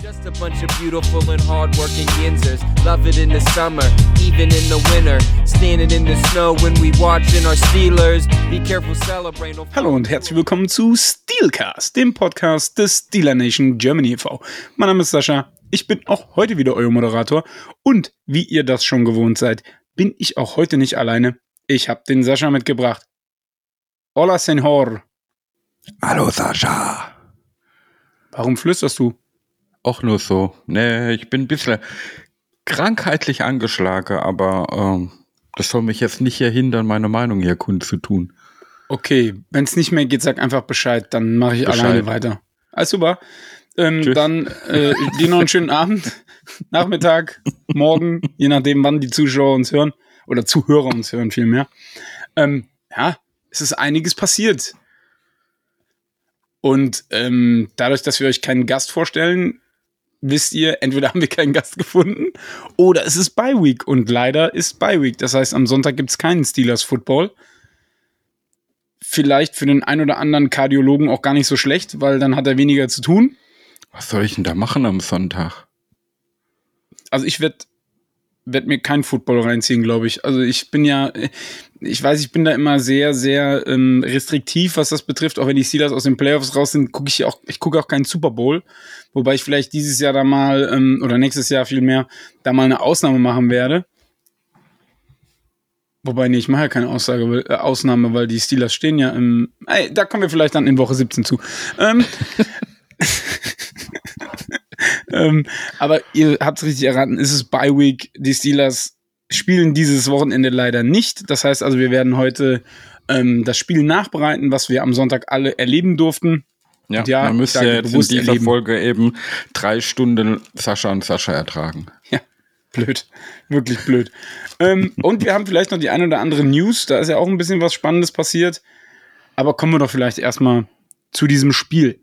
Just a bunch of beautiful and hardworking Yinzers. Love it in the summer, even in the winter. Standing in the snow when we watching our Steelers. Be careful celebrating. Hallo und herzlich willkommen zu Steelcast, dem Podcast des Steeler Nation Germany e.V. Mein Name ist Sascha, ich bin auch heute wieder euer Moderator und wie ihr das schon gewohnt seid, bin ich auch heute nicht alleine. Ich habe den Sascha mitgebracht. Hola, Senhor. Hallo Sascha. Warum flüsterst du? Auch nur so. Nee, ich bin ein bisschen krankheitlich angeschlagen, aber ähm, das soll mich jetzt nicht hier hindern, meine Meinung hier kundzutun. Okay, wenn es nicht mehr geht, sag einfach Bescheid, dann mache ich Bescheid. alleine weiter. Alles super. Ähm, dann äh, dir noch einen schönen Abend, Nachmittag, morgen, je nachdem, wann die Zuschauer uns hören oder Zuhörer uns hören vielmehr. Ähm, ja, es ist einiges passiert. Und ähm, dadurch, dass wir euch keinen Gast vorstellen, wisst ihr, entweder haben wir keinen Gast gefunden oder es ist Bye Week und leider ist Bye Week. Das heißt, am Sonntag gibt es keinen Steelers Football. Vielleicht für den ein oder anderen Kardiologen auch gar nicht so schlecht, weil dann hat er weniger zu tun. Was soll ich denn da machen am Sonntag? Also ich werde werd mir kein Football reinziehen, glaube ich. Also ich bin ja, ich weiß, ich bin da immer sehr, sehr ähm, restriktiv, was das betrifft. Auch wenn die Steelers aus den Playoffs raus sind, gucke ich auch, ich gucke auch keinen Super Bowl. Wobei ich vielleicht dieses Jahr da mal, ähm, oder nächstes Jahr vielmehr, da mal eine Ausnahme machen werde. Wobei, nee, ich mache ja keine Aussage, weil, äh, Ausnahme, weil die Steelers stehen ja im. Ey, da kommen wir vielleicht dann in Woche 17 zu. Ähm, ähm, aber ihr habt es richtig erraten, es ist Bye Week. Die Steelers spielen dieses Wochenende leider nicht. Das heißt also, wir werden heute ähm, das Spiel nachbereiten, was wir am Sonntag alle erleben durften. Ja, ja, man müsste sage jetzt in dieser erleben. Folge eben drei Stunden Sascha und Sascha ertragen. Ja, blöd. Wirklich blöd. ähm, und wir haben vielleicht noch die ein oder andere News. Da ist ja auch ein bisschen was Spannendes passiert. Aber kommen wir doch vielleicht erstmal zu diesem Spiel.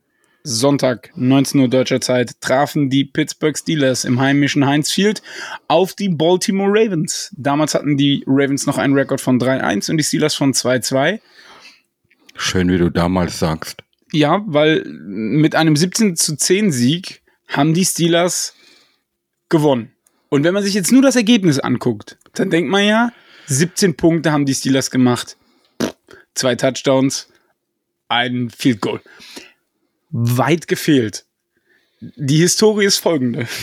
Sonntag, 19 Uhr deutscher Zeit, trafen die Pittsburgh Steelers im heimischen Heinz Field auf die Baltimore Ravens. Damals hatten die Ravens noch einen Rekord von 3-1 und die Steelers von 2-2. Schön, wie du damals sagst. Ja, weil mit einem 17 zu 10 Sieg haben die Steelers gewonnen. Und wenn man sich jetzt nur das Ergebnis anguckt, dann denkt man ja, 17 Punkte haben die Steelers gemacht. Zwei Touchdowns, ein Field Goal. Weit gefehlt. Die Historie ist folgende.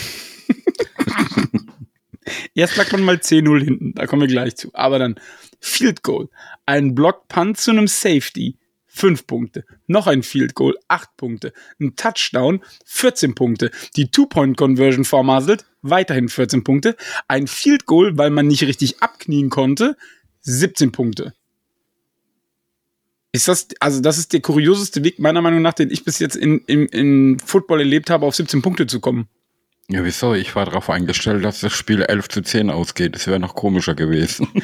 Erst lag man mal 10-0 hinten, da kommen wir gleich zu. Aber dann Field Goal, ein Block Punt zu einem Safety, 5 Punkte. Noch ein Field Goal, 8 Punkte. Ein Touchdown, 14 Punkte. Die Two-Point-Conversion vermasselt, weiterhin 14 Punkte. Ein Field Goal, weil man nicht richtig abknien konnte, 17 Punkte. Ist das, also das ist der kurioseste Weg, meiner Meinung nach, den ich bis jetzt in, in, in Football erlebt habe, auf 17 Punkte zu kommen. Ja, wieso? Ich war darauf eingestellt, dass das Spiel 11 zu 10 ausgeht. Das wäre noch komischer gewesen.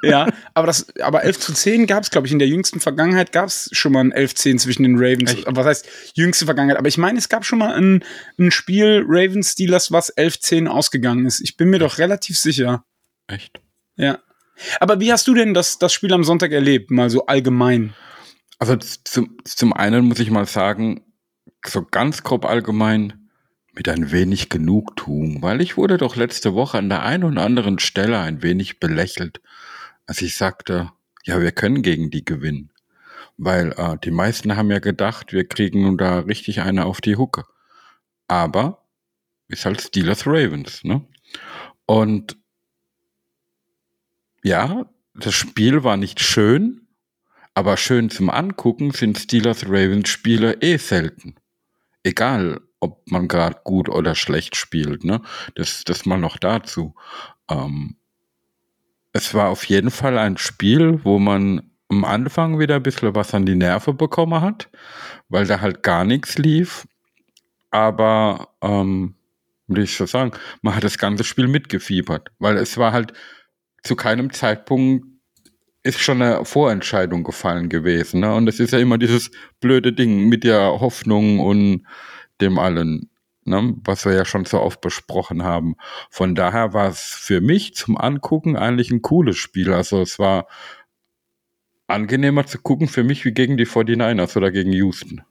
Ja, aber das, aber 11 zu 10 gab es, glaube ich, in der jüngsten Vergangenheit gab es schon mal ein 11-10 zwischen den Ravens. Echt? Was heißt jüngste Vergangenheit? Aber ich meine, es gab schon mal ein, ein Spiel Ravens Steelers, was 11-10 ausgegangen ist. Ich bin mir doch relativ sicher. Echt? Ja. Aber wie hast du denn das, das Spiel am Sonntag erlebt? Mal so allgemein. Also zum, zum einen muss ich mal sagen, so ganz grob allgemein, mit ein wenig Genugtuung, weil ich wurde doch letzte Woche an der einen oder anderen Stelle ein wenig belächelt, als ich sagte, ja, wir können gegen die gewinnen. Weil äh, die meisten haben ja gedacht, wir kriegen nun da richtig eine auf die Hucke. Aber ist halt Steelers Ravens, ne? Und ja, das Spiel war nicht schön, aber schön zum Angucken sind Steelers Ravens Spiele eh selten. Egal, ob man gerade gut oder schlecht spielt, ne? Das, das mal noch dazu. Ähm, es war auf jeden Fall ein Spiel, wo man am Anfang wieder ein bisschen was an die Nerven bekommen hat, weil da halt gar nichts lief. Aber, ähm, wie ich so sagen, man hat das ganze Spiel mitgefiebert, weil es war halt zu keinem Zeitpunkt ist schon eine Vorentscheidung gefallen gewesen. Ne? Und es ist ja immer dieses blöde Ding mit der Hoffnung und dem allen, ne? was wir ja schon so oft besprochen haben. Von daher war es für mich zum Angucken eigentlich ein cooles Spiel. Also es war angenehmer zu gucken für mich wie gegen die 49ers oder gegen Houston.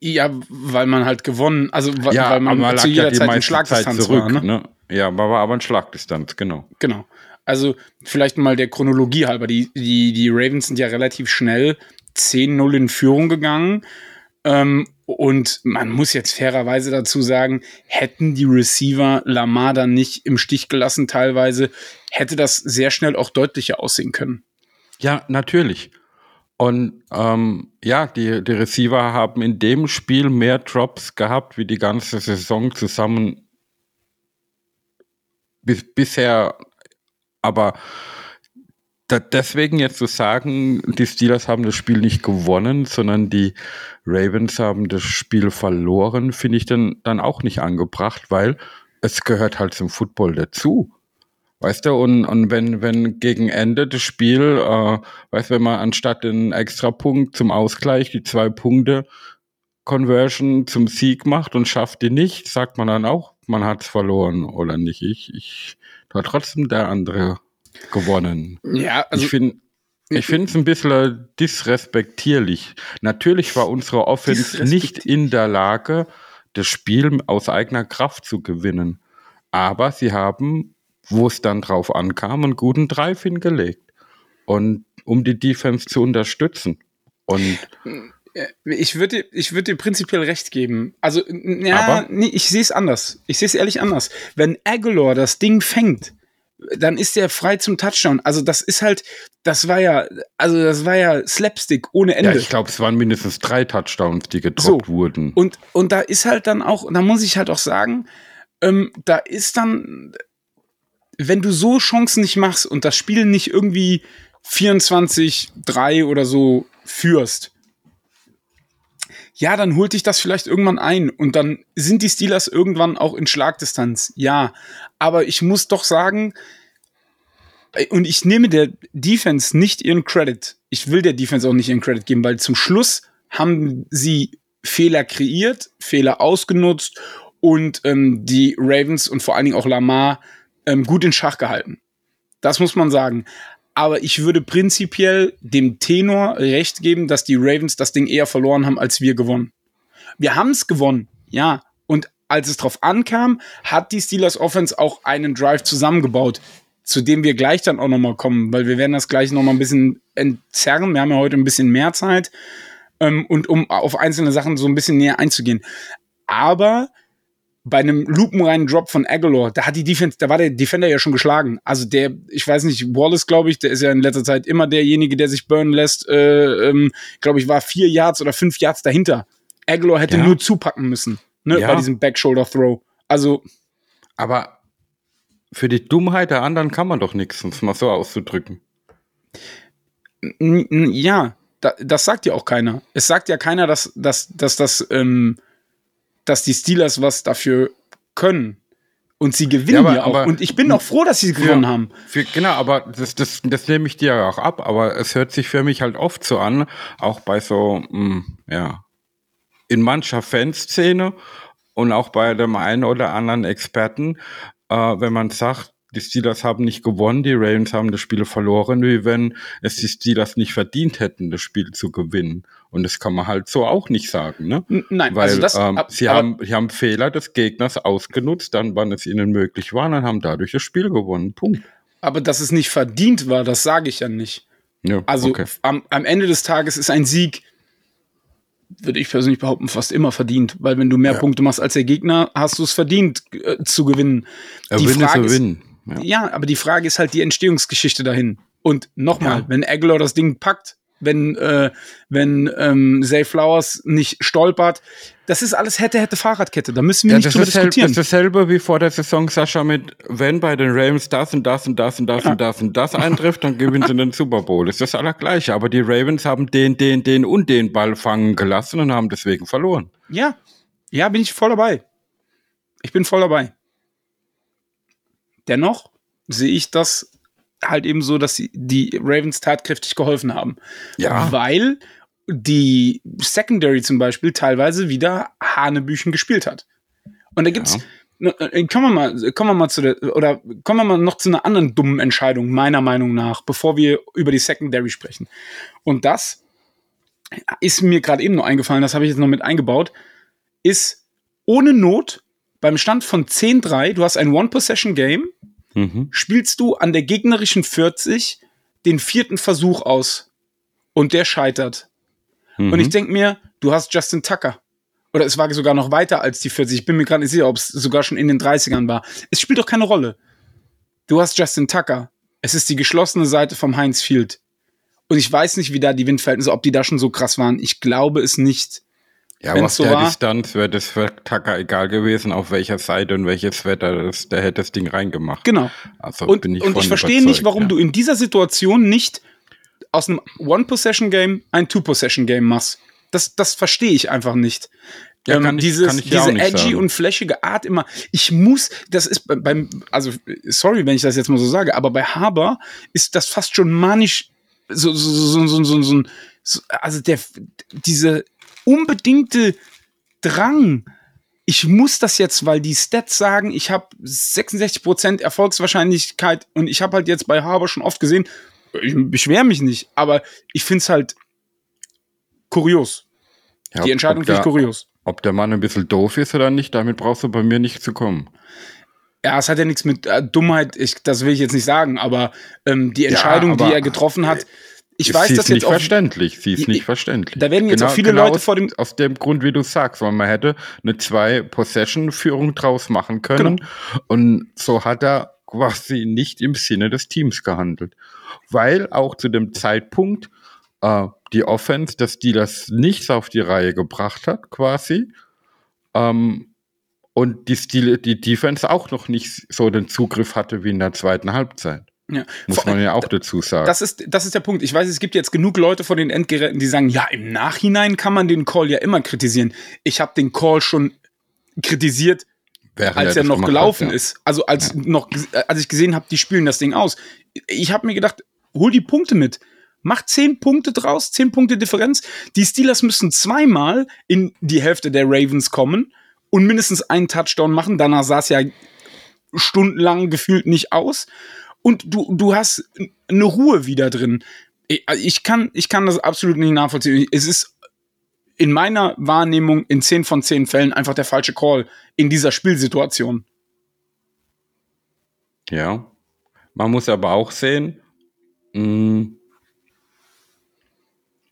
Ja, weil man halt gewonnen, also weil, Ja, weil man, zu jeder ja Zeit in Zeit Schlagdistanz zurück. war. Ne? Ne? Ja, man war aber in Schlagdistanz, genau. Genau. Also vielleicht mal der Chronologie halber. Die, die, die Ravens sind ja relativ schnell 10-0 in Führung gegangen. Ähm, und man muss jetzt fairerweise dazu sagen, hätten die Receiver Lamar dann nicht im Stich gelassen teilweise, hätte das sehr schnell auch deutlicher aussehen können. Ja, natürlich. Und ähm, ja, die, die Receiver haben in dem Spiel mehr Drops gehabt wie die ganze Saison zusammen bis, bisher. Aber deswegen jetzt zu sagen, die Steelers haben das Spiel nicht gewonnen, sondern die Ravens haben das Spiel verloren, finde ich dann, dann auch nicht angebracht, weil es gehört halt zum Football dazu. Weißt du, und, und wenn, wenn gegen Ende des Spiels, äh, weißt du, wenn man anstatt den Extrapunkt zum Ausgleich die zwei Punkte Conversion zum Sieg macht und schafft die nicht, sagt man dann auch, man hat's verloren oder nicht. Ich, ich, hat trotzdem der andere gewonnen. Ja, also ich finde ich finde es ein bisschen disrespektierlich. Natürlich war unsere Offense nicht in der Lage, das Spiel aus eigener Kraft zu gewinnen. Aber sie haben, wo es dann drauf ankam, einen guten Drive hingelegt. Und um die Defense zu unterstützen. Und ich würde dir, ich würde dir prinzipiell recht geben. Also, ja, Aber? nee, ich sehe es anders. Ich sehe es ehrlich anders. Wenn Aguilar das Ding fängt, dann ist der frei zum Touchdown. Also, das ist halt, das war ja, also das war ja Slapstick ohne ja, Ende. ich glaube, es waren mindestens drei Touchdowns, die gedroppt So. wurden. Und, und da ist halt dann auch, da muss ich halt auch sagen, ähm, da ist dann, wenn du so Chancen nicht machst und das Spiel nicht irgendwie 24-3 oder so führst, ja, dann holt dich das vielleicht irgendwann ein und dann sind die Steelers irgendwann auch in Schlagdistanz. Ja, aber ich muss doch sagen, äh, und ich nehme der Defense nicht ihren Credit. Ich will der Defense auch nicht ihren Credit geben, weil zum Schluss haben sie Fehler kreiert, Fehler ausgenutzt und ähm, die Ravens und vor allen Dingen auch Lamar ähm, gut in Schach gehalten. Das muss man sagen. Aber ich würde prinzipiell dem Tenor recht geben, dass die Ravens das Ding eher verloren haben, als wir gewonnen. Wir haben es gewonnen, ja. Und als es drauf ankam, hat die Steelers Offense auch einen Drive zusammengebaut, zu dem wir gleich dann auch noch mal kommen, weil wir werden das gleich noch mal ein bisschen entzerren. Wir haben ja heute ein bisschen mehr Zeit ähm, und um auf einzelne Sachen so ein bisschen näher einzugehen. Aber bei einem lupenreinen Drop von Aguilar, da hat die Defense, da war der Defender ja schon geschlagen. Also der, ich weiß nicht, Wallace, glaube ich, der ist ja in letzter Zeit immer derjenige, der sich burnen lässt, äh, ähm, glaube ich, war vier Yards oder fünf Yards dahinter. Aguilar hätte Ja. nur zupacken müssen, ne, Ja. bei diesem Back-Shoulder-Throw. Also, Aber für die Dummheit der anderen kann man doch nichts, um es mal so auszudrücken. ja, da, das sagt ja auch keiner. Es sagt ja keiner, dass, dass, dass das, ähm, dass die Steelers was dafür können. Und sie gewinnen Ja, aber- ja auch. aber- Und ich bin auch froh, dass sie gewonnen haben. Für, genau, aber das, das, das nehme ich dir ja auch ab, aber es hört sich für mich halt oft so an, auch bei so, mh, ja, in mancher Fanszene und auch bei dem einen oder anderen Experten, äh, wenn man sagt, die Steelers haben nicht gewonnen, die Ravens haben das Spiel verloren, wie wenn es die Steelers nicht verdient hätten, das Spiel zu gewinnen. Und das kann man halt so auch nicht sagen, ne? Nein, Weil also das, ähm, sie, haben, sie haben Fehler des Gegners ausgenutzt, dann, wann es ihnen möglich war, und haben dadurch das Spiel gewonnen. Punkt. Aber dass es nicht verdient war, das sage ich ja nicht. Ja, Also okay. am, am Ende des Tages ist ein Sieg, würde ich persönlich behaupten, fast immer verdient. Weil wenn du mehr Ja. Punkte machst als der Gegner, hast du es verdient äh, zu gewinnen. A die Frage ist-. Ja. Ja, aber die Frage ist halt die Entstehungsgeschichte dahin. Und nochmal, Ja. wenn Aguilar das Ding packt, wenn, äh, wenn ähm, Zay Flowers nicht stolpert, das ist alles hätte, hätte Fahrradkette. Da müssen wir Ja, nicht drüber dasselbe, das diskutieren. ist dasselbe wie vor der Saison, Sascha, mit wenn bei den Ravens das und das und das und das und das und das eintrifft, dann gewinnen sie den Super Bowl. Das ist das Allergleiche. Aber die Ravens haben den, den, den und den Ball fangen gelassen und haben deswegen verloren. Ja, ja, bin ich voll dabei. Ich bin voll dabei. Dennoch sehe ich das halt eben so, dass die Ravens tatkräftig geholfen haben. Ja. Weil die Secondary zum Beispiel teilweise wieder Hanebüchen gespielt hat. Und da gibt's, Ja. äh, kommen wir mal, kommen wir mal zu der, oder kommen wir mal noch zu einer anderen dummen Entscheidung, meiner Meinung nach, bevor wir über die Secondary sprechen. Und das ist mir gerade eben noch eingefallen, das habe ich jetzt noch mit eingebaut, ist ohne Not beim Stand von 10-3, du hast ein One-Possession-Game, Mhm. spielst du an der gegnerischen 40 den vierten Versuch aus und der scheitert. Mhm. Und ich denke mir, du hast Justin Tucker. Oder es war sogar noch weiter als die 40. Ich bin mir gerade nicht sicher, ob es sogar schon in den 30ern war. Es spielt doch keine Rolle. Du hast Justin Tucker. Es ist die geschlossene Seite vom Heinz Field. Und ich weiß nicht, wie da die Windverhältnisse, ob die da schon so krass waren. Ich glaube es nicht. Ja, aber Wenn's auf so der war- Distanz wäre das für Tucker egal gewesen, auf welcher Seite und welches Wetter das, der hätte das Ding reingemacht. Genau. Also Und, bin ich und ich verstehe nicht, warum ja. du in dieser Situation nicht aus einem One-Possession-Game ein Two-Possession-Game machst. Das, das verstehe ich einfach nicht. Ja, ähm, ich- dieses, ich diese edgy sagen. und flächige Art immer. Ich muss, das ist bei- beim, also sorry, wenn ich das jetzt mal so sage, aber bei Haber ist das fast schon manisch, so, so, so, so, so, so, so also der, diese unbedingte Drang, ich muss das jetzt, weil die Stats sagen, ich habe 66% Erfolgswahrscheinlichkeit und ich habe halt jetzt bei Haber schon oft gesehen, ich beschwere mich nicht, aber ich finde es halt kurios. Ja, die Entscheidung finde ich kurios. ob der Mann ein bisschen doof ist oder nicht, damit brauchst du bei mir nicht zu kommen. Ja, es hat ja nichts mit äh, Dummheit, ich, das will ich jetzt nicht sagen, aber ähm, die Entscheidung, aber- die er getroffen hat, ich sie weiß, ist dass nicht jetzt auch verständlich. Sie ist nicht verständlich. da werden jetzt auch viele Leute vor dem- Aus dem Grund, wie du sagst, weil man hätte eine Zwei-Possession-Führung draus machen können. Genau. Und so hat er quasi nicht im Sinne des Teams gehandelt. Weil auch zu dem Zeitpunkt äh, die Offense des Steelers nichts auf die Reihe gebracht hat, quasi. Ähm, und die, Steel, die Defense auch noch nicht so den Zugriff hatte wie in der zweiten Halbzeit. Ja, Muss man ja auch dazu sagen. Das ist, das ist der Punkt. Ich weiß, es gibt jetzt genug Leute vor den Endgeräten, die sagen, ja, im Nachhinein kann man den Call ja immer kritisieren. Ich habe den Call schon kritisiert, Während als er noch gelaufen hat, ja. ist. Also als noch, als ich gesehen habe, die spielen das Ding aus. Ich habe mir gedacht, hol die Punkte mit. Mach zehn Punkte draus, zehn Punkte Differenz. Die Steelers müssen zweimal in die Hälfte der Ravens kommen und mindestens einen Touchdown machen. Danach sah es ja stundenlang gefühlt nicht aus. Und du, du hast eine Ruhe wieder drin. Ich, ich, kann, ich kann das absolut nicht nachvollziehen. Es ist in meiner Wahrnehmung in 10 von 10 Fällen einfach der falsche Call in dieser Spielsituation. Ja. Man muss aber auch sehen, mh,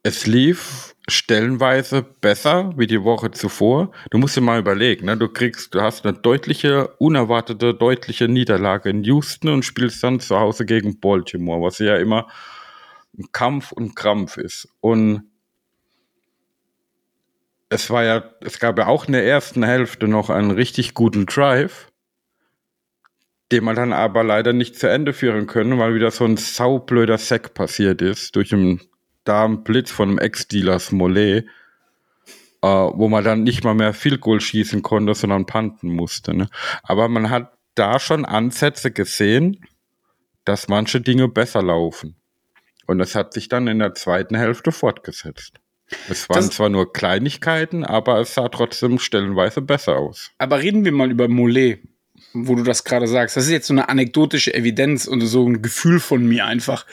es lief stellenweise besser wie die Woche zuvor. Du musst dir mal überlegen, ne? du kriegst, du hast eine deutliche, unerwartete, deutliche Niederlage in Houston und spielst dann zu Hause gegen Baltimore, was ja immer ein Kampf und Krampf ist. Und es war ja, es gab ja auch in der ersten Hälfte noch einen richtig guten Drive den man dann aber leider nicht zu Ende führen können, weil wieder so ein saublöder Sack passiert ist durch einen Darmblitz von einem Ex-Dealers Mollet, äh, wo man dann nicht mal mehr Field Goal schießen konnte, sondern panten musste. Ne? Aber man hat da schon Ansätze gesehen, dass manche Dinge besser laufen. Und das hat sich dann in der zweiten Hälfte fortgesetzt. Es waren Das- zwar nur Kleinigkeiten, aber es sah trotzdem stellenweise besser aus. Aber reden wir mal über Mollet, wo du das gerade sagst. Das ist jetzt so eine anekdotische Evidenz und so ein Gefühl von mir einfach.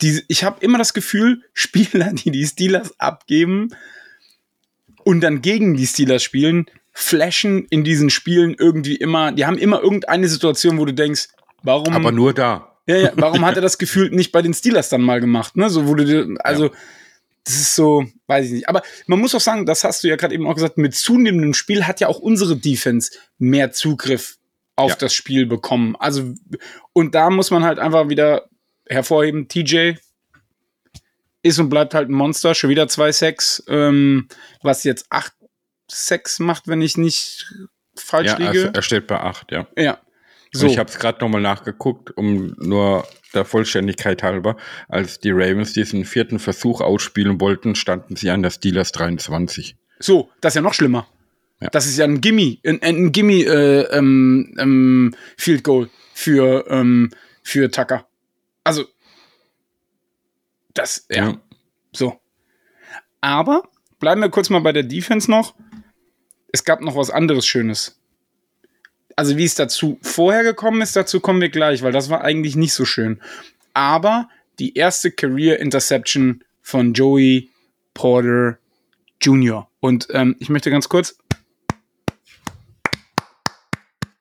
Die, ich habe immer das Gefühl, Spieler, die die Steelers abgeben und dann gegen die Steelers spielen, flashen in diesen Spielen irgendwie immer, die haben immer irgendeine Situation, wo du denkst, warum Aber nur da. Ja, ja, warum hat er das Gefühl nicht bei den Steelers dann mal gemacht, ne? So wurde also das ist so, weiß ich nicht. Aber man muss auch sagen, das hast du ja gerade eben auch gesagt, mit zunehmendem Spiel hat ja auch unsere Defense mehr Zugriff auf Ja. das Spiel bekommen. Also und da muss man halt einfach wieder hervorheben, TJ ist und bleibt halt ein Monster, schon wieder zwei Sex, ähm, was jetzt acht Sex macht, wenn ich nicht falsch Ja, liege. er, er steht bei acht, ja. ja. So. Ich habe es gerade nochmal nachgeguckt, um nur der Vollständigkeit halber. Als die Ravens diesen vierten Versuch ausspielen wollten, standen sie an der Steelers 23. So, das ist ja noch schlimmer. Ja. Das ist ja ein Gimme, ein, ein Gimme äh, ähm, ähm, Field Goal für, ähm, für Tucker. Also, das, ja, so. Aber bleiben wir kurz mal bei der Defense noch. Es gab noch was anderes Schönes. Also, wie es dazu vorher gekommen ist, dazu kommen wir gleich, weil das war eigentlich nicht so schön. Aber die erste Career Interception von Joey Porter Jr. Und ähm, ich möchte ganz kurz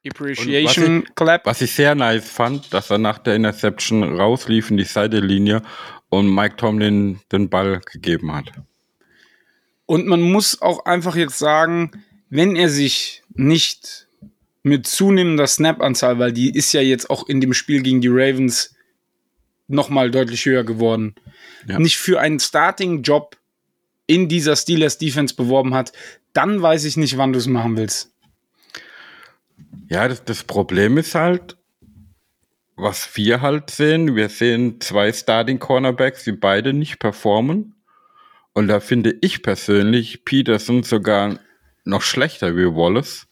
Appreciation Clap. Was ich sehr nice fand, dass er nach der Interception rauslief in die Seitelinie und Mike Tomlin den Ball gegeben hat. Und man muss auch einfach jetzt sagen, wenn er sich nicht mit zunehmender Snap-Anzahl, weil die ist ja jetzt auch in dem Spiel gegen die Ravens nochmal deutlich höher geworden, Ja. nicht für einen Starting-Job in dieser Steelers-Defense beworben hat, dann weiß ich nicht, wann du es machen willst. Ja, das, das Problem ist halt, was wir halt sehen, wir sehen zwei Starting Cornerbacks, die beide nicht performen. Und da finde ich persönlich Peterson sogar noch schlechter wie Wallace,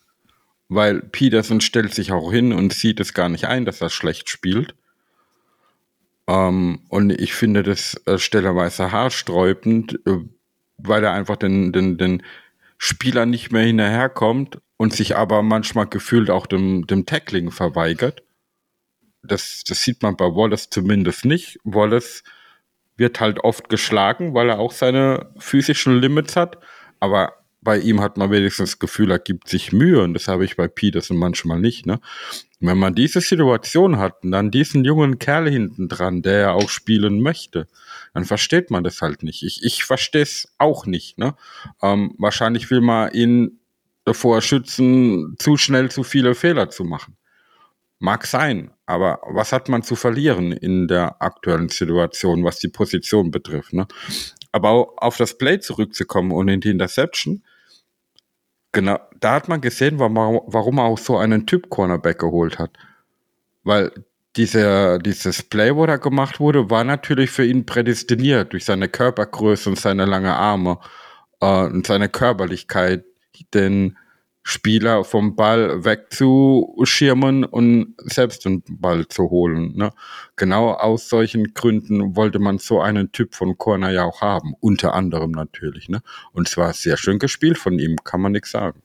weil Peterson stellt sich auch hin und sieht es gar nicht ein, dass er schlecht spielt. Ähm, und ich finde das äh, stellerweise haarsträubend, äh, weil er einfach den, den, den Spieler nicht mehr hinterherkommt und sich aber manchmal gefühlt auch dem, dem Tackling verweigert. Das, das sieht man bei Wallace zumindest nicht. Wallace wird halt oft geschlagen, weil er auch seine physischen Limits hat. Aber bei ihm hat man wenigstens das Gefühl, er gibt sich Mühe und das habe ich bei Peterson manchmal nicht. Ne? Wenn man diese Situation hat und dann diesen jungen Kerl hinten dran, der ja auch spielen möchte, dann versteht man das halt nicht. Ich, ich verstehe es auch nicht. Ne? Ähm, wahrscheinlich will man ihn davor schützen, zu schnell zu viele Fehler zu machen. Mag sein, aber was hat man zu verlieren in der aktuellen Situation, was die Position betrifft? Ne? Aber auf das Play zurückzukommen und in die Interception, genau, da hat man gesehen, warum, warum er auch so einen Typ Cornerback geholt hat. Weil diese, dieses Play, wo da gemacht wurde, war natürlich für ihn prädestiniert durch seine Körpergröße und seine lange Arme äh, und seine Körperlichkeit, den Spieler vom Ball wegzuschirmen und selbst den Ball zu holen. Ne? Genau aus solchen Gründen wollte man so einen Typ von Corner ja auch haben, unter anderem natürlich. Ne? Und zwar sehr schön gespielt von ihm, kann man nichts sagen.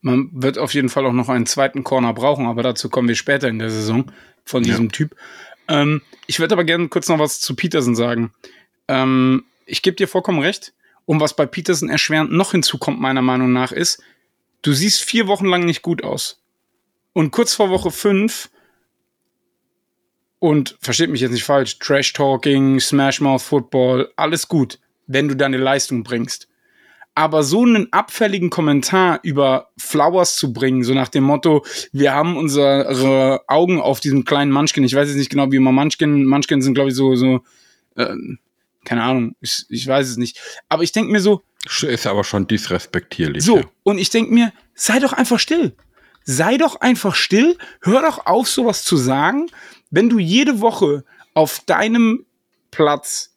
Man wird auf jeden Fall auch noch einen zweiten Corner brauchen, aber dazu kommen wir später in der Saison von diesem Ja. Typ. Ähm, ich würde aber gerne kurz noch was zu Peterson sagen. Ähm, ich gebe dir vollkommen recht. Und was bei Peterson erschwerend noch hinzukommt, meiner Meinung nach, ist, du siehst vier Wochen lang nicht gut aus. Und kurz vor Woche fünf und versteht mich jetzt nicht falsch, Trash Talking, Smash Mouth Football, alles gut, wenn du deine Leistung bringst. Aber so einen abfälligen Kommentar über Flowers zu bringen, so nach dem Motto, wir haben unsere Augen auf diesem kleinen Munchkin, ich weiß jetzt nicht genau, wie immer Munchkin, Munchkin sind glaube ich so, so, äh, keine Ahnung, ich, ich weiß es nicht. Aber ich denke mir so, Ist aber schon disrespektierlich. so, ja. und ich denke mir, sei doch einfach still. Sei doch einfach still, hör doch auf, sowas zu sagen. Wenn du jede Woche auf deinem Platz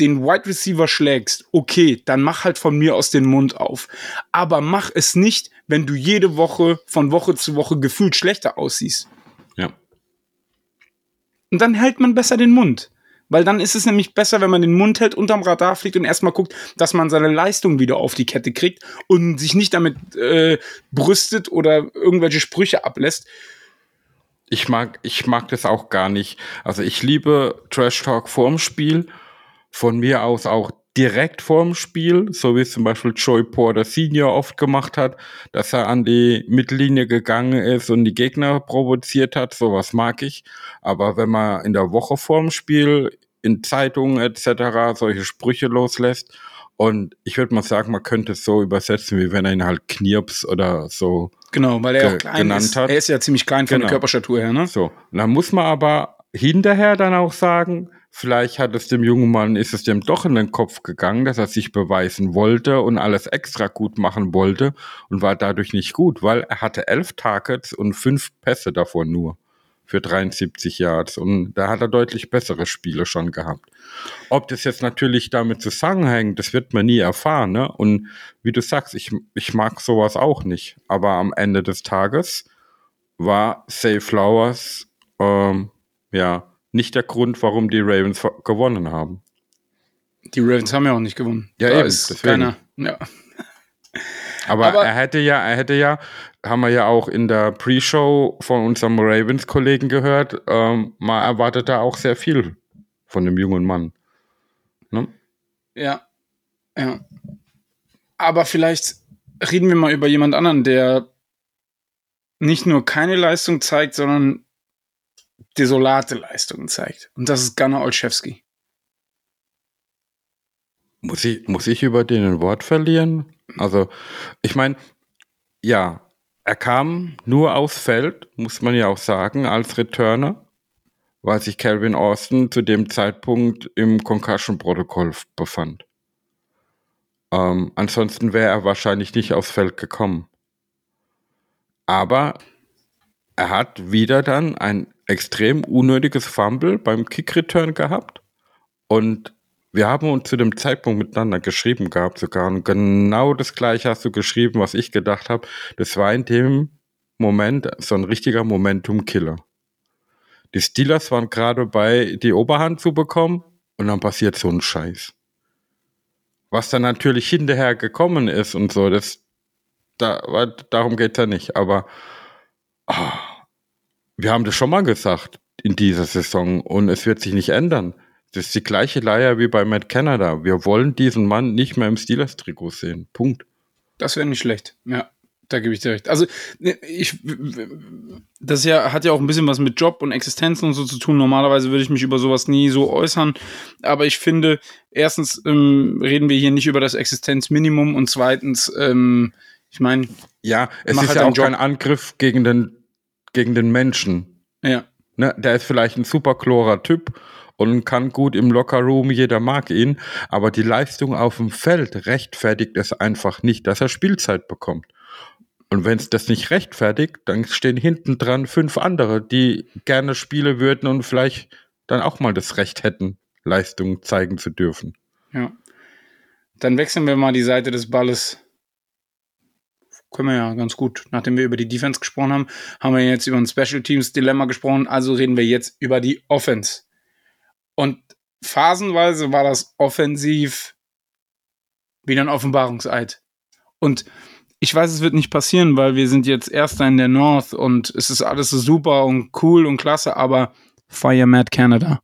den Wide Receiver schlägst, okay, dann mach halt von mir aus den Mund auf. Aber mach es nicht, wenn du jede Woche von Woche zu Woche gefühlt schlechter aussiehst. ja. Und dann hält man besser den Mund. Weil dann ist es nämlich besser, wenn man den Mund hält, unterm Radar fliegt und erstmal guckt, dass man seine Leistung wieder auf die Kette kriegt und sich nicht damit äh, brüstet oder irgendwelche Sprüche ablässt. Ich mag, ich mag das auch gar nicht. Also ich liebe Trash Talk vorm Spiel. Von mir aus auch direkt vorm Spiel, so wie es zum Beispiel Joey Porter Senior oft gemacht hat, dass er an die Mittellinie gegangen ist und die Gegner provoziert hat. Sowas mag ich. Aber wenn man in der Woche vorm Spiel in Zeitungen etc. solche Sprüche loslässt und ich würde mal sagen, man könnte es so übersetzen, wie wenn er ihn halt Knirps oder so Genau, weil er auch klein genannt ist. hat. Er ist ja ziemlich klein von der Genau. Körperstatur her, ne? So, dann muss man aber hinterher dann auch sagen, vielleicht hat es dem jungen Mann, ist es dem doch in den Kopf gegangen, dass er sich beweisen wollte und alles extra gut machen wollte und war dadurch nicht gut, weil er hatte elf Targets und fünf Pässe davon nur für 73 Yards und da hat er deutlich bessere Spiele schon gehabt. Ob das jetzt natürlich damit zusammenhängt, das wird man nie erfahren, ne? Und wie du sagst, ich, ich mag sowas auch nicht, aber am Ende des Tages war Say Flowers ähm, ja nicht der Grund, warum die Ravens gewonnen haben. Die Ravens haben ja auch nicht gewonnen. Ja, Da eben, ist deswegen. keiner. Ja. Aber, Aber- er hätte ja, er hätte ja, haben wir ja auch in der Pre-Show von unserem Ravens-Kollegen gehört, ähm, man erwartet da auch sehr viel von dem jungen Mann. Ne? ja. Ja. Aber vielleicht reden wir mal über jemand anderen, der nicht nur keine Leistung zeigt, sondern desolate Leistungen zeigt. Und das ist Gunnar Olszewski. Muss ich, muss ich über den ein Wort verlieren? Also, ich meine, ja, er kam nur aufs Feld, muss man ja auch sagen, als Returner, weil sich Calvin Austin zu dem Zeitpunkt im Concussion-Protokoll befand. Ähm, ansonsten wäre er wahrscheinlich nicht aufs Feld gekommen. Aber er hat wieder dann ein extrem unnötiges Fumble beim Kick-Return gehabt und wir haben uns zu dem Zeitpunkt miteinander geschrieben gehabt sogar und genau das gleiche hast du geschrieben, was ich gedacht habe. Das war in dem Moment so ein richtiger Momentum-Killer. Die Steelers waren gerade bei, die Oberhand zu bekommen und dann passiert so ein Scheiß. Was dann natürlich hinterher gekommen ist und so, das, da, darum geht's ja nicht, aber oh, wir haben das schon mal gesagt in dieser Saison und es wird sich nicht ändern. Das ist die gleiche Leier wie bei Matt Canada. Wir wollen diesen Mann nicht mehr im Steelers-Trikot sehen. Punkt. Das wäre nicht schlecht. Ja, da gebe ich dir recht. Also, ne, ich, das ja, hat ja auch ein bisschen was mit Job und Existenz und so zu tun. Normalerweise würde ich mich über sowas nie so äußern. Aber ich finde, erstens ähm, reden wir hier nicht über das Existenzminimum und zweitens, ähm, ich meine. Ja, es ist halt ja auch Job. kein Angriff gegen den, gegen den Menschen. Ja. Ne, der ist vielleicht ein super chlorer Typ und kann gut im Lockerroom, jeder mag ihn, aber die Leistung auf dem Feld rechtfertigt es einfach nicht, dass er Spielzeit bekommt. Und wenn es das nicht rechtfertigt, dann stehen hinten dran fünf andere, die gerne spielen würden und vielleicht dann auch mal das Recht hätten, Leistung zeigen zu dürfen. Ja. Dann wechseln wir mal die Seite des Balles. Können wir ja ganz gut. Nachdem wir über die Defense gesprochen haben, haben wir jetzt über ein Special Teams Dilemma gesprochen. Also reden wir jetzt über die Offense. Und phasenweise war das offensiv wieder ein Offenbarungseid. Und ich weiß, es wird nicht passieren, weil wir sind jetzt Erster in der North und es ist alles so super und cool und klasse, aber Fire Mad Canada.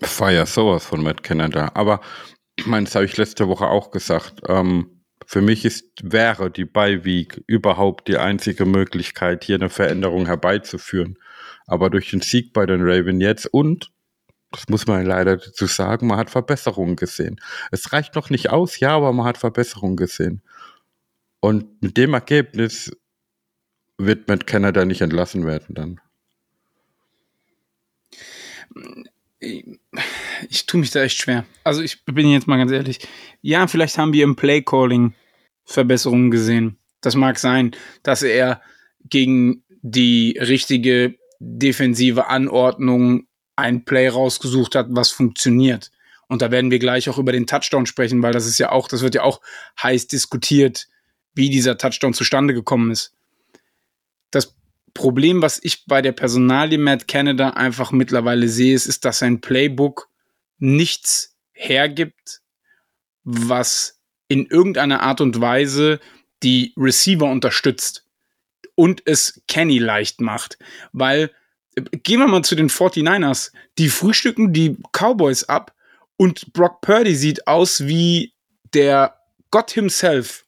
Fire sowas von Mad Canada. Aber ich meine, das habe ich letzte Woche auch gesagt. Ähm, für mich ist, wäre die Beiweek überhaupt die einzige Möglichkeit, hier eine Veränderung herbeizuführen. Aber durch den Sieg bei den Raven jetzt und das muss man leider dazu sagen, man hat Verbesserungen gesehen. Es reicht noch nicht aus, ja, aber man hat Verbesserungen gesehen. Und mit dem Ergebnis wird Matt Canada nicht entlassen werden dann. Ich tue mich da echt schwer. Also ich bin jetzt mal ganz ehrlich. Ja, vielleicht haben wir im Playcalling Verbesserungen gesehen. Das mag sein, dass er gegen die richtige defensive Anordnung ein Play rausgesucht hat, was funktioniert. Und da werden wir gleich auch über den Touchdown sprechen, weil das ist ja auch, das wird ja auch heiß diskutiert, wie dieser Touchdown zustande gekommen ist. Das Problem, was ich bei der Personalie Matt Canada einfach mittlerweile sehe, ist, ist dass sein Playbook nichts hergibt, was in irgendeiner Art und Weise die Receiver unterstützt und es Kenny leicht macht, weil gehen wir mal zu den 49ers. Die frühstücken die Cowboys ab und Brock Purdy sieht aus wie der Gott himself.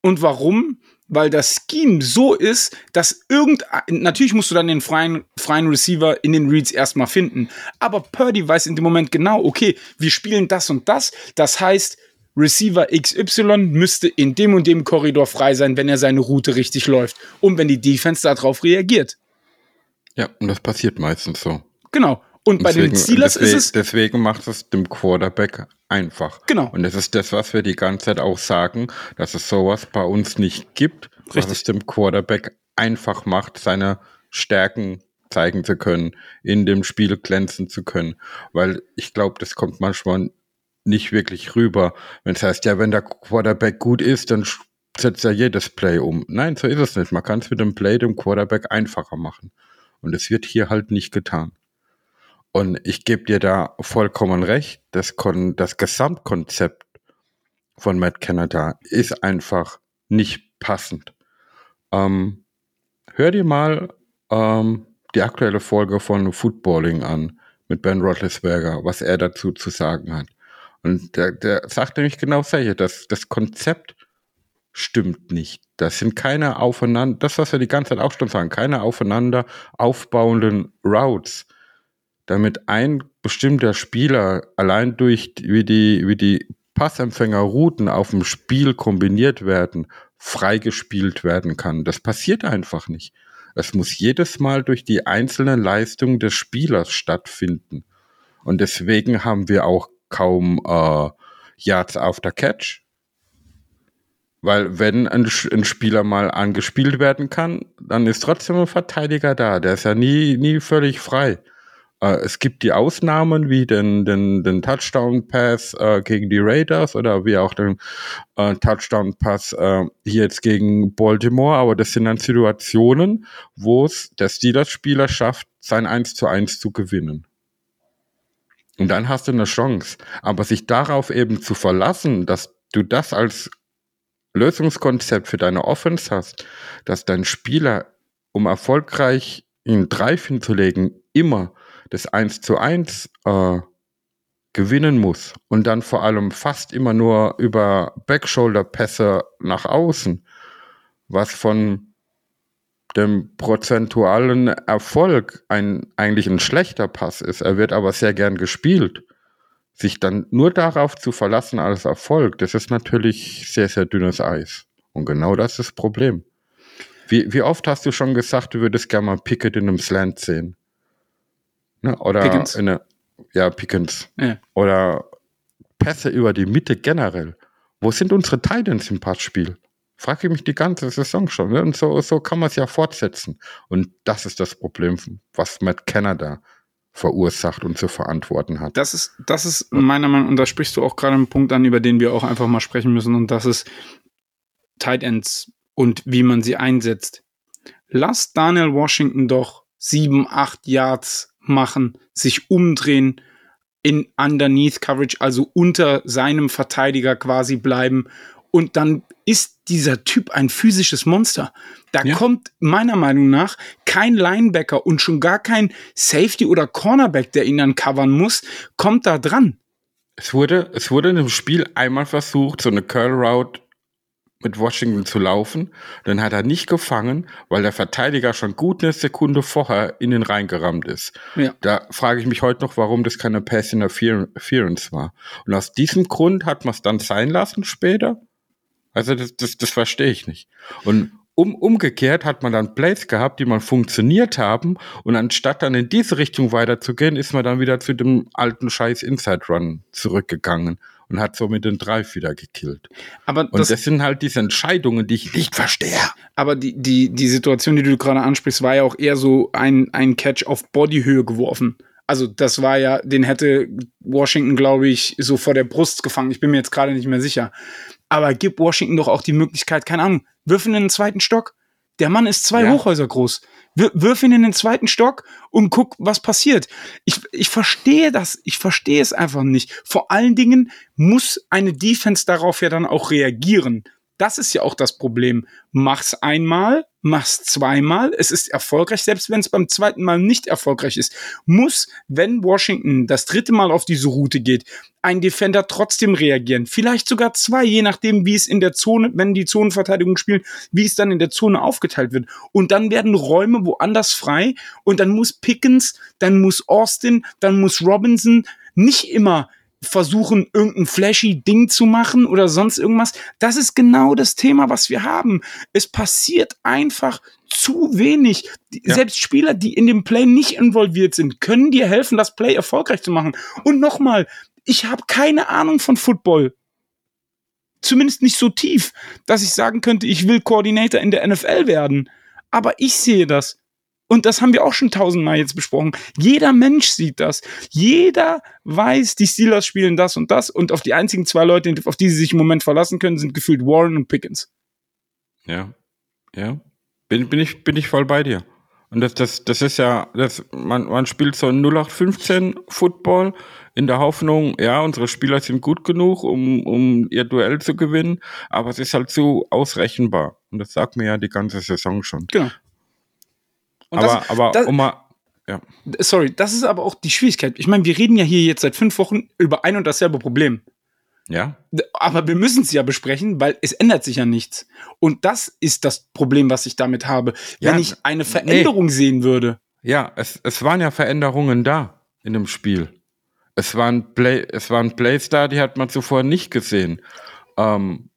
Und warum? Weil das Scheme so ist, dass irgendein, natürlich musst du dann den freien, freien Receiver in den Reads erstmal finden. Aber Purdy weiß in dem Moment genau, okay, wir spielen das und das. Das heißt, Receiver XY müsste in dem und dem Korridor frei sein, wenn er seine Route richtig läuft und wenn die Defense darauf reagiert. Ja, und das passiert meistens so. Genau. Und bei deswegen, den Steelers deswegen, ist es. Deswegen macht es dem Quarterback einfach. Genau. Und das ist das, was wir die ganze Zeit auch sagen, dass es sowas bei uns nicht gibt, Richtig. was es dem Quarterback einfach macht, seine Stärken zeigen zu können, in dem Spiel glänzen zu können. Weil ich glaube, das kommt manchmal nicht wirklich rüber. Wenn es heißt, ja, wenn der Quarterback gut ist, dann setzt er jedes Play um. Nein, so ist es nicht. Man kann es mit dem Play dem Quarterback einfacher machen. Und es wird hier halt nicht getan. Und ich gebe dir da vollkommen recht, das, Kon das Gesamtkonzept von Matt Canada ist einfach nicht passend. Ähm, hör dir mal ähm, die aktuelle Folge von Footballing an mit Ben Roethlisberger, was er dazu zu sagen hat. Und der, der sagt nämlich genau solche, dass das Konzept stimmt nicht. Das sind keine aufeinander, das, was wir die ganze Zeit auch schon sagen, keine aufeinander aufbauenden Routes. Damit ein bestimmter Spieler allein durch, wie die, wie die Passempfängerrouten auf dem Spiel kombiniert werden, freigespielt werden kann. Das passiert einfach nicht. Es muss jedes Mal durch die einzelne Leistung des Spielers stattfinden. Und deswegen haben wir auch kaum äh, Yards after Catch. Weil wenn ein, ein, Spieler mal angespielt werden kann, dann ist trotzdem ein Verteidiger da. Der ist ja nie, nie völlig frei. Äh, es gibt die Ausnahmen wie den, den, den Touchdown-Pass äh, gegen die Raiders oder wie auch den äh, Touchdown-Pass äh, hier jetzt gegen Baltimore, aber das sind dann Situationen, wo es der Steelers-Spieler schafft, sein 1 zu 1 zu gewinnen. Und dann hast du eine Chance. Aber sich darauf eben zu verlassen, dass du das als Lösungskonzept für deine Offense hast, dass dein Spieler, um erfolgreich in Drive hinzulegen, immer das 1 zu 1 äh, gewinnen muss und dann vor allem fast immer nur über Backshoulder-Pässe nach außen, was von dem prozentualen Erfolg ein, eigentlich ein schlechter Pass ist. Er wird aber sehr gern gespielt. Sich dann nur darauf zu verlassen als Erfolg, das ist natürlich sehr, sehr dünnes Eis. Und genau das ist das Problem. Wie, wie oft hast du schon gesagt, du würdest gerne mal Pickett in einem Slant sehen? Ne? Oder Pickens. in eine, ja, Pickens. Ja. Oder Pässe über die Mitte generell. Wo sind unsere Titans im Passspiel? Frage ich mich die ganze Saison schon. Ne? Und so, so kann man es ja fortsetzen. Und das ist das Problem, was Matt Canada verursacht und zu verantworten hat. Das ist, das ist meiner Meinung nach, und da sprichst du auch gerade einen Punkt an, über den wir auch einfach mal sprechen müssen, und das ist Tight Ends und wie man sie einsetzt. Lass Daniel Washington doch sieben, acht Yards machen, sich umdrehen, in Underneath Coverage, also unter seinem Verteidiger quasi bleiben. Und dann ist dieser Typ ein physisches Monster. Da ja. kommt meiner Meinung nach kein Linebacker und schon gar kein Safety oder Cornerback, der ihn dann covern muss, kommt da dran. Es wurde, es wurde in dem Spiel einmal versucht, so eine Curl Route mit Washington zu laufen. Dann hat er nicht gefangen, weil der Verteidiger schon gut eine Sekunde vorher in den reingerammt ist. Ja. Da frage ich mich heute noch, warum das keine Pass Interference war. Und aus diesem Grund hat man es dann sein lassen später. Also das, das, das verstehe ich nicht. Und um, umgekehrt hat man dann Plays gehabt, die mal funktioniert haben und anstatt dann in diese Richtung weiterzugehen, ist man dann wieder zu dem alten Scheiß Inside Run zurückgegangen und hat somit den Drive wieder gekillt. Aber und das, das, sind halt diese Entscheidungen, die ich nicht verstehe. Aber die, die, die Situation, die du gerade ansprichst, war ja auch eher so ein, ein Catch auf Bodyhöhe geworfen. Also das war ja, den hätte Washington, glaube ich, so vor der Brust gefangen. Ich bin mir jetzt gerade nicht mehr sicher. Aber gib Washington doch auch die Möglichkeit, keine Ahnung, wirf in den zweiten Stock. Der Mann ist zwei ja. Hochhäuser groß. Wirf ihn in den zweiten Stock und guck, was passiert. Ich, ich verstehe das. Ich verstehe es einfach nicht. Vor allen Dingen muss eine Defense darauf ja dann auch reagieren. Das ist ja auch das Problem. Mach's einmal, mach's zweimal, es ist erfolgreich, selbst wenn es beim zweiten Mal nicht erfolgreich ist, muss, wenn Washington das dritte Mal auf diese Route geht, ein Defender trotzdem reagieren. Vielleicht sogar zwei, je nachdem, wie es in der Zone, wenn die Zonenverteidigung spielt, wie es dann in der Zone aufgeteilt wird. Und dann werden Räume woanders frei und dann muss Pickens, dann muss Austin, dann muss Robinson nicht immer versuchen, irgendein flashy Ding zu machen oder sonst irgendwas. Das ist genau das Thema, was wir haben. Es passiert einfach zu wenig. Ja. Selbst Spieler, die in dem Play nicht involviert sind, können dir helfen, das Play erfolgreich zu machen. Und nochmal, ich habe keine Ahnung von Football. Zumindest nicht so tief, dass ich sagen könnte, ich will Koordinator in der NFL werden. Aber ich sehe das. Und das haben wir auch schon tausendmal jetzt besprochen. Jeder Mensch sieht das. Jeder weiß, die Steelers spielen das und das. Und auf die einzigen zwei Leute, auf die sie sich im Moment verlassen können, sind gefühlt Warren und Pickens. Ja, ja. Bin, bin, ich, bin ich voll bei dir. Und das, das, das ist ja, das, man, man spielt so 0815 Football in der Hoffnung, ja, unsere Spieler sind gut genug, um, um ihr Duell zu gewinnen, aber es ist halt zu ausrechenbar. Und das sagt mir ja die ganze Saison schon. Genau. Und aber, das, aber das, um mal. Ja. Sorry, das ist aber auch die Schwierigkeit. Ich meine, wir reden ja hier jetzt seit fünf Wochen über ein und dasselbe Problem. Ja. Aber wir müssen es ja besprechen, weil es ändert sich ja nichts. Und das ist das Problem, was ich damit habe. Wenn Ja, ich eine Veränderung sehen würde. Ja, es, es waren ja Veränderungen da in dem Spiel. Es waren, Play, es waren Plays da, die hat man zuvor nicht gesehen. Ähm,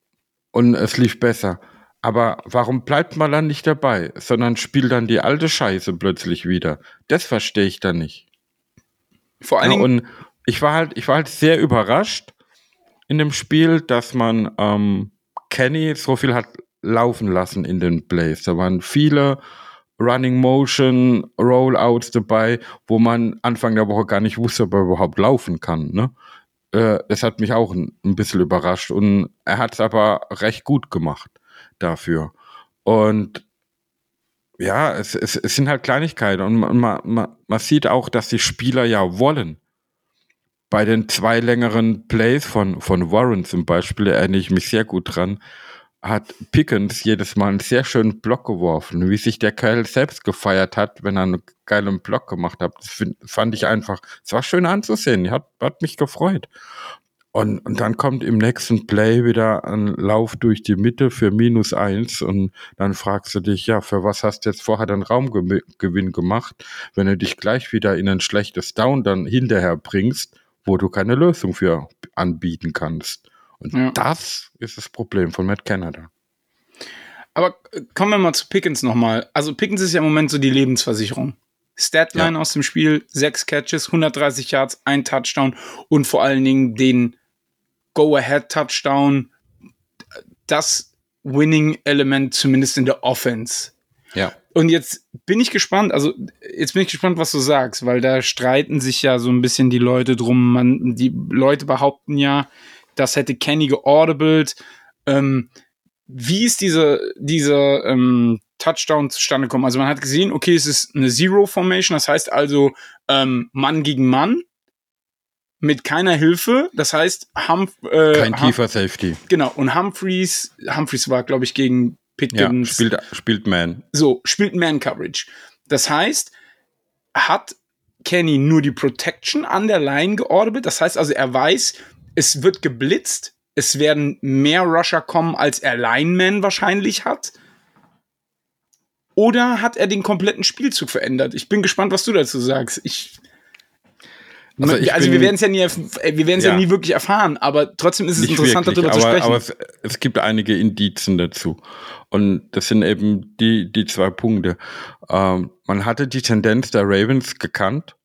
und es lief besser. Aber warum bleibt man dann nicht dabei, sondern spielt dann die alte Scheiße plötzlich wieder? Das verstehe ich dann nicht. Vor allen Ja, Dingen, und ich war halt, ich war halt sehr überrascht in dem Spiel, dass man ähm, Kenny so viel hat laufen lassen in den Plays. Da waren viele Running Motion, Rollouts dabei, wo man Anfang der Woche gar nicht wusste, ob er überhaupt laufen kann. Ne? Äh, das hat mich auch ein, ein bisschen überrascht. Und er hat es aber recht gut gemacht dafür. Und ja, es, es, es sind halt Kleinigkeiten. Und man, man, man, sieht auch, dass die Spieler ja wollen. Bei den zwei längeren Plays von, von Warren zum Beispiel, erinnere ich mich sehr gut dran, hat Pickens jedes Mal einen sehr schönen Block geworfen. Wie sich der Kerl selbst gefeiert hat, wenn er einen geilen Block gemacht hat. Das find, fand ich einfach, es war schön anzusehen. Hat, hat mich gefreut. Und, und dann kommt im nächsten Play wieder ein Lauf durch die Mitte für minus eins und dann fragst du dich, ja, für was hast du jetzt vorher den Raumgewinn gemacht, wenn du dich gleich wieder in ein schlechtes Down dann hinterher bringst, wo du keine Lösung für anbieten kannst. Und Ja. das ist das Problem von Matt Canada. aber äh, kommen wir mal zu Pickens nochmal. Also Pickens ist ja im Moment so die Lebensversicherung. Statline Ja. aus dem Spiel, sechs Catches, 130 Yards, ein Touchdown und vor allen Dingen den Go-Ahead-Touchdown. Das Winning-Element zumindest in der Offense. Ja. Und jetzt bin ich gespannt, also jetzt bin ich gespannt, was du sagst, weil da streiten sich ja so ein bisschen die Leute drum. Man, die Leute behaupten ja, das hätte Kenny geaudibled. Ähm, wie ist dieser, dieser ähm, Touchdown zustande gekommen? Also man hat gesehen, okay, es ist eine Zero-Formation, das heißt also ähm, Mann gegen Mann mit keiner Hilfe. Das heißt, Hump, äh, Kein Hum- tiefer Safety. Genau, und Humphreys, Humphreys war, glaube ich, gegen Ja, Pickens. spielt, spielt Man. So, spielt Man-Coverage. Das heißt, hat Kenny nur die Protection an der Line geordnet. Das heißt also, er weiß, es wird geblitzt. Es werden mehr Rusher kommen, als er Lineman wahrscheinlich hat. Oder hat er den kompletten Spielzug verändert? Ich bin gespannt, was du dazu sagst. Ich, Also also, ich wir werden es ja nie, äh, wir werden es ja. Ja. nie wirklich erfahren, aber trotzdem ist es Nicht interessant, wirklich, darüber zu aber, sprechen. aber es, es gibt einige Indizien dazu. Und das sind eben die, die zwei Punkte. Ähm, man hatte die Tendenz der Ravens gekannt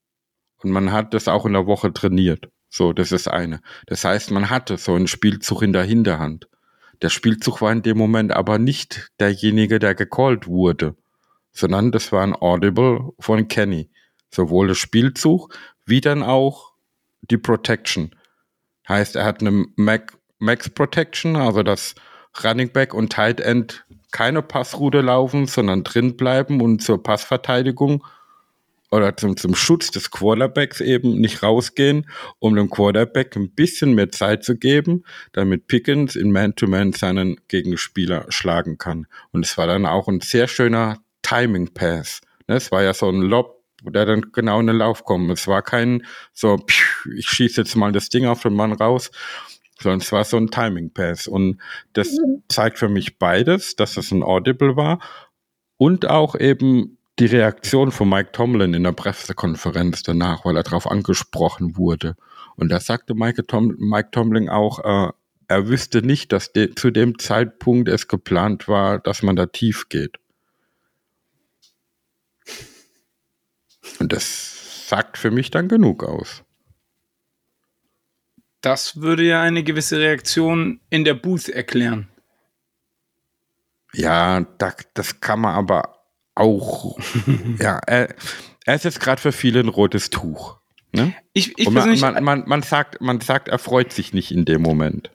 und man hat das auch in der Woche trainiert. So, das ist eine. Das heißt, man hatte so einen Spielzug in der Hinterhand. Der Spielzug war in dem Moment aber nicht derjenige, der gecallt wurde, sondern das war ein Audible von Kenny. Sowohl der Spielzug wie dann auch die Protection. Heißt, er hat eine Mac, Max Protection, also dass Running Back und Tight End keine Passroute laufen, sondern drin bleiben und zur Passverteidigung oder zum, zum Schutz des Quarterbacks eben nicht rausgehen, um dem Quarterback ein bisschen mehr Zeit zu geben, damit Pickens in Man-to-Man seinen Gegenspieler schlagen kann. Und es war dann auch ein sehr schöner Timing-Pass. Ne, Es war ja so ein Lob, der dann genau in den Lauf kommt. Es war kein so, ich schieße jetzt mal das Ding auf den Mann raus, sondern es war so ein Timing-Pass. Und das zeigt für mich beides, dass es ein Audible war und auch eben die Reaktion von Mike Tomlin in der Pressekonferenz danach, weil er darauf angesprochen wurde. Und da sagte Mike, Tom, Mike Tomlin auch, äh, er wüsste nicht, dass de zu dem Zeitpunkt es geplant war, dass man da tief geht. Und das sagt für mich dann genug aus. das würde ja eine gewisse Reaktion in der Booth erklären. Ja, da, das kann man aber auch. ja, er, er ist jetzt gerade für viele ein rotes Tuch. Ne? Ich, ich man, man, man, man, sagt, man sagt, er freut sich nicht in dem Moment.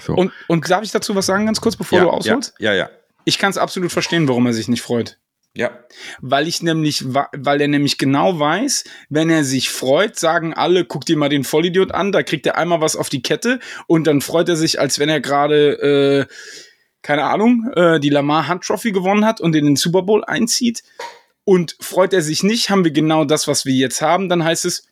So. und, und darf ich dazu was sagen, ganz kurz, bevor ja, du ausholst? Ja, ja, ja. Ich kann es absolut verstehen, warum er sich nicht freut. Ja, Weil ich nämlich, weil er nämlich genau weiß, wenn er sich freut, sagen alle, guck dir mal den Vollidiot an, da kriegt er einmal was auf die Kette und dann freut er sich, als wenn er gerade, äh, keine Ahnung, äh, die Lamar Hunt Trophy gewonnen hat und in den Super Bowl einzieht. Und freut er sich nicht, haben wir genau das, was wir jetzt haben, dann heißt es,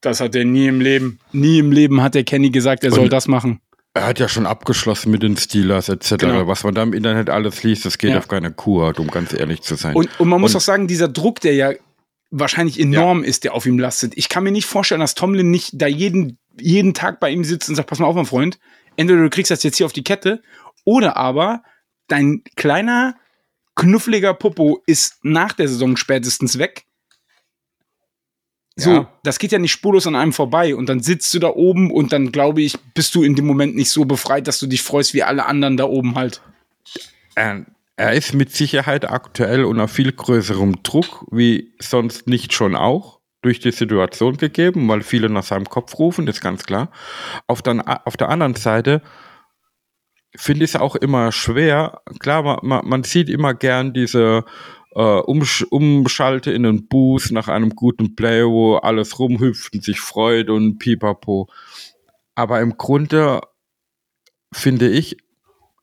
das hat er nie im Leben. Nie im Leben hat der Kenny gesagt, er soll Und- das machen. Er hat ja schon abgeschlossen mit den Steelers etc. Genau. Was man da im Internet alles liest, das geht Ja. auf keine Kuh, um ganz ehrlich zu sein. Und, und man muss Und- auch sagen, dieser Druck, der ja wahrscheinlich enorm ist, der auf ihm lastet. Ich kann mir nicht vorstellen, dass Tomlin nicht da jeden, jeden Tag bei ihm sitzt und sagt, pass mal auf, mein Freund, entweder du kriegst das jetzt hier auf die Kette oder aber dein kleiner, knuffliger Popo ist nach der Saison spätestens weg. So, Ja. das geht ja nicht spurlos an einem vorbei und dann sitzt du da oben und dann glaube ich, bist du in dem Moment nicht so befreit, dass du dich freust wie alle anderen da oben halt. er, er ist mit Sicherheit aktuell unter viel größerem Druck, wie sonst nicht schon auch, durch die Situation gegeben, weil viele nach seinem Kopf rufen, das ist ganz klar. Auf, dann, auf der anderen Seite finde ich es auch immer schwer. Klar, man, man, man sieht immer gern diese äh, Umsch Umschalte in den Boost nach einem guten Play, wo alles rumhüpft und sich freut und pipapo. Aber im Grunde finde ich,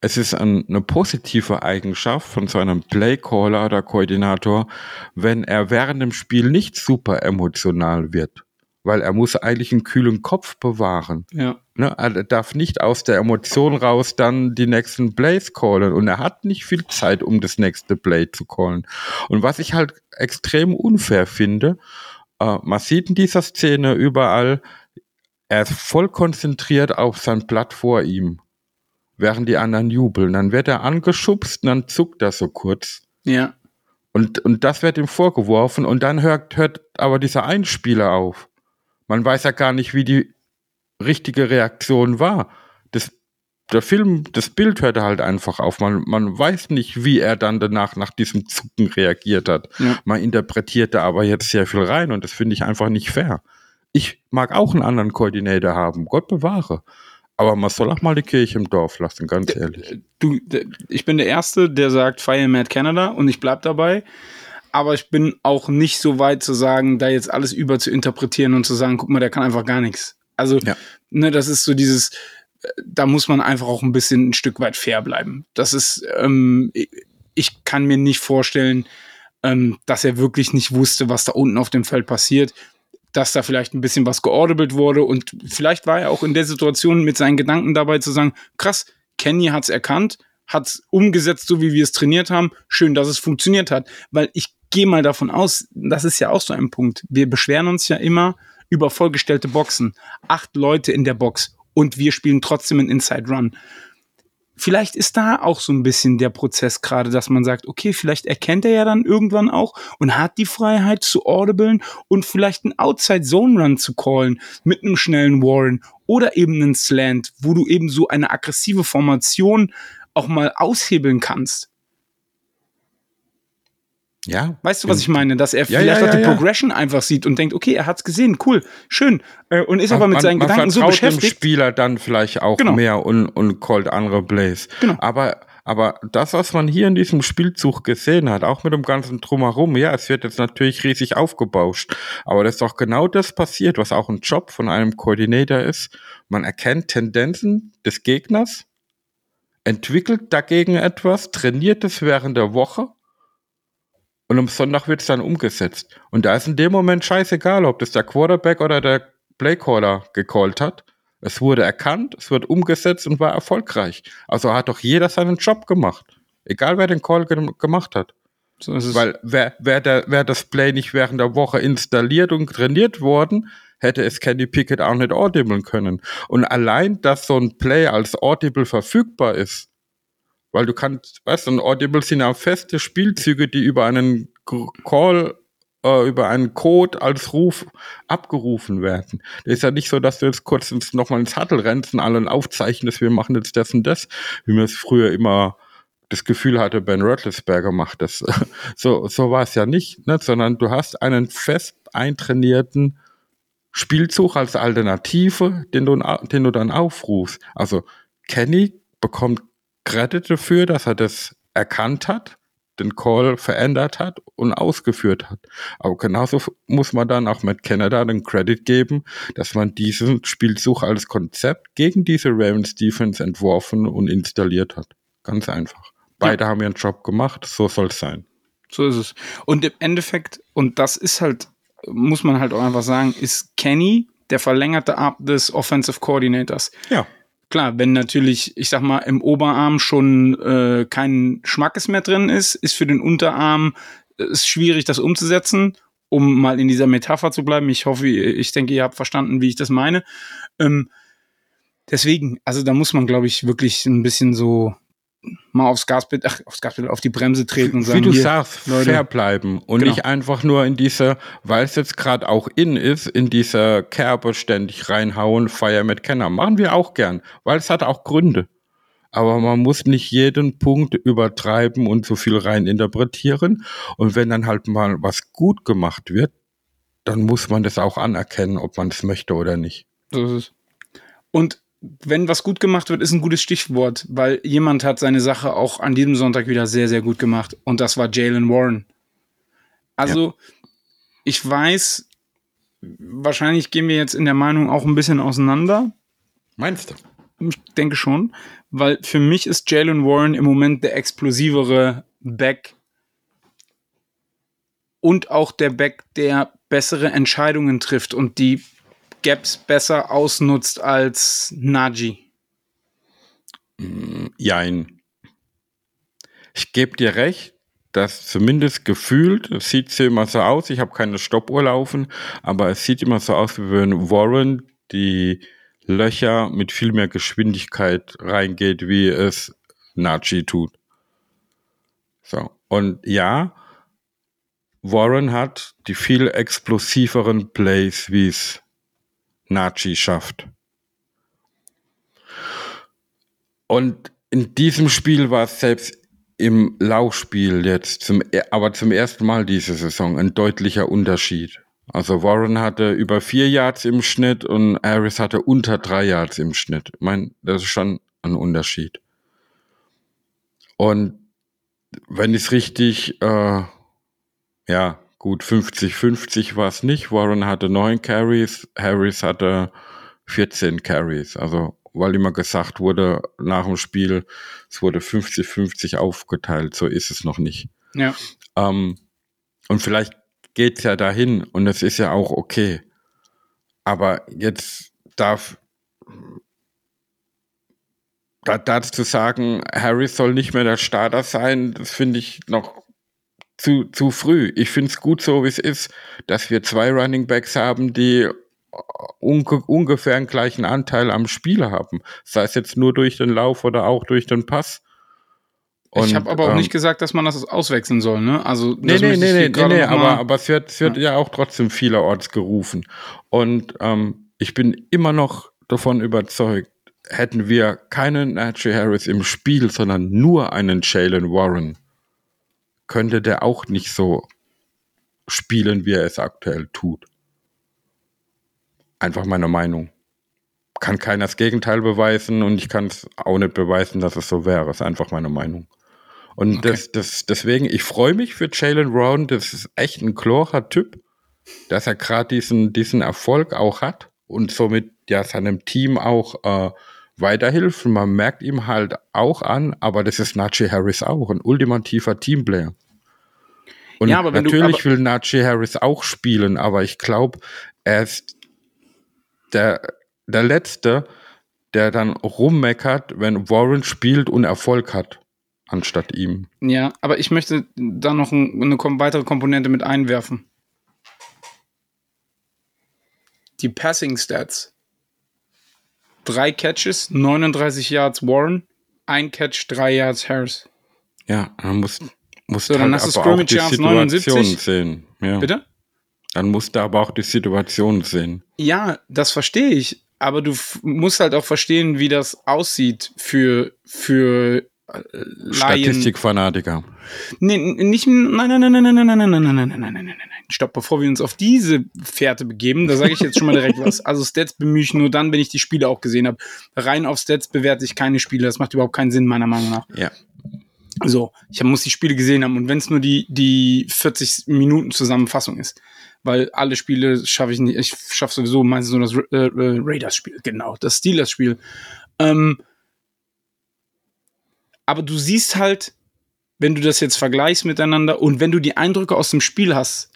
es ist ein, eine positive Eigenschaft von so einem Playcaller oder Koordinator, wenn er während dem Spiel nicht super emotional wird. Weil er muss eigentlich einen kühlen Kopf bewahren. Ja. Ne? Er darf nicht aus der Emotion raus dann die nächsten Plays callen. Und er hat nicht viel Zeit, um das nächste Play zu callen. Und was ich halt extrem unfair finde, äh, man sieht in dieser Szene überall, er ist voll konzentriert auf sein Blatt vor ihm, während die anderen jubeln. Dann wird er angeschubst und dann zuckt er so kurz. Ja. Und, und das wird ihm vorgeworfen und dann hört, hört aber dieser Einspieler auf. Man weiß ja gar nicht, wie die richtige Reaktion war. Das, der Film, das Bild hört halt einfach auf. Man, man weiß nicht, wie er dann danach nach diesem Zucken reagiert hat. Ja. Man interpretiert da aber jetzt sehr viel rein und das finde ich einfach nicht fair. Ich mag auch einen anderen Koordinator haben, Gott bewahre. Aber man soll auch mal die Kirche im Dorf lassen, ganz ehrlich. du, ich bin der Erste, der sagt Fire Mad Canada und ich bleib dabei. Aber ich bin auch nicht so weit zu sagen, da jetzt alles über zu interpretieren und zu sagen, guck mal, der kann einfach gar nichts. Also, Ja. ne, das ist so dieses, äh, da muss man einfach auch ein bisschen ein Stück weit fair bleiben. Das ist, ähm, ich- kann mir nicht vorstellen, ähm, dass er wirklich nicht wusste, was da unten auf dem Feld passiert. Dass da vielleicht ein bisschen was geordnet wurde und vielleicht war er auch in der Situation mit seinen Gedanken dabei zu sagen, krass, Kenny hat's erkannt, hat's umgesetzt, so wie wir es trainiert haben. Schön, dass es funktioniert hat. Weil ich gehe mal davon aus, das ist ja auch so ein Punkt. Wir beschweren uns ja immer über vollgestellte Boxen. Acht Leute in der Box und wir spielen trotzdem einen Inside Run. Vielleicht ist da auch so ein bisschen der Prozess gerade, dass man sagt, okay, vielleicht erkennt er ja dann irgendwann auch und hat die Freiheit zu audiblen und vielleicht einen Outside Zone Run zu callen mit einem schnellen Warren oder eben einen Slant, wo du eben so eine aggressive Formation auch mal aushebeln kannst. Ja. Weißt du, was ich meine? Dass er Ja, vielleicht ja, auch die ja, ja. Progression einfach sieht und denkt, okay, er hat's gesehen, cool, schön. Äh, Und ist aber Man- mit seinen man Gedanken so vertraut dem beschäftigt. Spieler dann vielleicht auch Genau. mehr und, und callt andere Plays. Genau. Aber, aber das, was man hier in diesem Spielzug gesehen hat, auch mit dem ganzen Drumherum, ja, es wird jetzt natürlich riesig aufgebauscht. Aber das ist doch genau das passiert, was auch ein Job von einem Koordinator ist. Man erkennt Tendenzen des Gegners, entwickelt dagegen etwas, trainiert es während der Woche und am Sonntag wird es dann umgesetzt. Und da ist in dem Moment scheißegal, ob das der Quarterback oder der Playcaller gecallt hat. Es wurde erkannt, es wird umgesetzt und war erfolgreich. Also hat doch jeder seinen Job gemacht. Egal wer den Call ge gemacht hat. So. Weil wer, wer, der, wer das Play nicht während der Woche installiert und trainiert worden, hätte es Candy Pickett auch nicht audiblen können. Und allein, dass so ein Play als Audible verfügbar ist, weil du kannst, weißt du, ein Audible sind ja feste Spielzüge, die über einen Call, äh, über einen Code als Ruf abgerufen werden. Das ist ja nicht so, dass du jetzt kurz ins, nochmal ins Huddle rennst und allen aufzeichnest, wir machen jetzt das und das, wie man es früher immer das Gefühl hatte, Ben Roethlisberger macht das. So, so war es ja nicht, ne? sondern du hast einen fest eintrainierten Spielzug als Alternative, den du, den du dann aufrufst. Also Kenny bekommt Credit dafür, dass er das erkannt hat, den Call verändert hat und ausgeführt hat. Aber genauso muss man dann auch mit Canada den Credit geben, dass man diesen Spielzug als Konzept gegen diese Ravens Defense entworfen und installiert hat. Ganz einfach. Beide haben ihren Job gemacht, so soll es sein. So ist es. Und im Endeffekt, und das ist halt, muss man halt auch einfach sagen, ist Kenny der verlängerte Arm des Offensive Coordinators. Ja. Klar, wenn natürlich, ich sag mal, im Oberarm schon äh, kein Schmackes mehr drin ist, ist für den Unterarm äh, ist schwierig, das umzusetzen, um mal in dieser Metapher zu bleiben. Ich hoffe, ich denke, ihr habt verstanden, wie ich das meine. Ähm, deswegen, also da muss man, glaube ich, wirklich ein bisschen so mal aufs Gaspedal, ach, aufs Gaspedal, auf die Bremse treten und sagen, Wie du hier, sagst, Leute. fair bleiben und Genau. nicht einfach nur in dieser, weil es jetzt gerade auch in ist, in dieser Kerbe ständig reinhauen, Fire mit Kenner. Machen wir auch gern, weil es hat auch Gründe. Aber man muss nicht jeden Punkt übertreiben und so viel rein interpretieren. Und wenn dann halt mal was gut gemacht wird, dann muss man das auch anerkennen, ob man es möchte oder nicht. So ist es. Und wenn was gut gemacht wird, ist ein gutes Stichwort, weil jemand hat seine Sache auch an diesem Sonntag wieder sehr, sehr gut gemacht. Und das war Jalen Warren. Also, ich weiß, wahrscheinlich gehen wir jetzt in der Meinung auch ein bisschen auseinander. Meinst du? Ich denke schon, weil für mich ist Jalen Warren im Moment der explosivere Back und auch der Back, der bessere Entscheidungen trifft und die Gaps besser ausnutzt als Najee. Jein. Ich gebe dir recht, dass zumindest gefühlt, es sieht immer so aus, ich habe keine Stoppuhr laufen, aber es sieht immer so aus, wie wenn Warren die Löcher mit viel mehr Geschwindigkeit reingeht, wie es Najee tut. So. Und ja, Warren hat die viel explosiveren Plays, wie es Najee schafft. Und in diesem Spiel war es selbst im Laufspiel jetzt, zum, aber zum ersten Mal diese Saison ein deutlicher Unterschied. Also Warren hatte über vier Yards im Schnitt und Harris hatte unter drei Yards im Schnitt. Ich meine, das ist schon ein Unterschied. Und wenn ich es richtig, äh, ja, gut, 50-50 war es nicht. Warren hatte neun Carries, Harris hatte 14 Carries. Also, weil immer gesagt wurde nach dem Spiel, es wurde 50-50 aufgeteilt. So ist es noch nicht. Ja. Ähm, und vielleicht geht's ja dahin und das ist ja auch okay. Aber jetzt darf da, dazu zu sagen, Harris soll nicht mehr der Starter sein, das finde ich noch zu, zu früh. Ich finde es gut so, wie es ist, dass wir zwei Running Backs haben, die unge ungefähr einen gleichen Anteil am Spiel haben. Sei es jetzt nur durch den Lauf oder auch durch den Pass. ich habe aber auch ähm, nicht gesagt, dass man das auswechseln soll, ne? Also, Nee, nee, nee, nee, nee, nee aber, aber es wird, es wird ja. auch trotzdem vielerorts gerufen. Und ähm, ich bin immer noch davon überzeugt, hätten wir keinen Najee Harris im Spiel, sondern nur einen Jalen Warren, könnte der auch nicht so spielen, wie er es aktuell tut. Einfach meine Meinung. Kann keiner das Gegenteil beweisen und ich kann es auch nicht beweisen, dass es so wäre. ist einfach meine Meinung. Und Okay. das, das, deswegen, ich freue mich für Jalen Brown. Das ist echt ein klorer Typ, dass er gerade diesen, diesen Erfolg auch hat und somit ja seinem Team auch äh, weiterhilft. Und man merkt ihm halt auch an, aber das ist Najee Harris auch, ein ultimativer Teamplayer. Und Ja, aber wenn du- natürlich aber- will Najee Harris auch spielen, aber ich glaube, er ist der, der Letzte, der dann rummeckert, wenn Warren spielt und Erfolg hat, anstatt ihm. Ja, aber ich möchte da noch ein, eine weitere Komponente mit einwerfen. Die Passing Stats. Drei Catches, 39 Yards Warren, ein Catch, drei Yards Harris. Ja, dann muss, muss So, dann hast du aber auch Scrimmage die Yards Situation 79. sehen. Ja. Bitte? Dann musst du aber auch die Situation sehen. Ja, das verstehe ich. Aber du musst halt auch verstehen, wie das aussieht für, für. Statistikfanatiker. Nee, nicht, nein, nein, nein, nein, nein, nein, nein, nein, nein, nein, nein, nein, nein, nein, nein. Stopp, bevor wir uns auf diese Fährte begeben, da sage ich jetzt schon mal direkt was. Also Stats bemühe ich nur dann, wenn ich die Spiele auch gesehen habe. Rein auf Stats bewerte ich keine Spiele. Das macht überhaupt keinen Sinn, meiner Meinung nach. Ja. So, ich muss die Spiele gesehen haben und wenn es nur die, die 40 Minuten Zusammenfassung ist. Weil alle Spiele schaffe ich nicht. Ich schaffe sowieso meistens nur das äh, äh, Raiders-Spiel. Genau, das Steelers-Spiel. Ähm, aber du siehst halt, wenn du das jetzt vergleichst miteinander und wenn du die Eindrücke aus dem Spiel hast,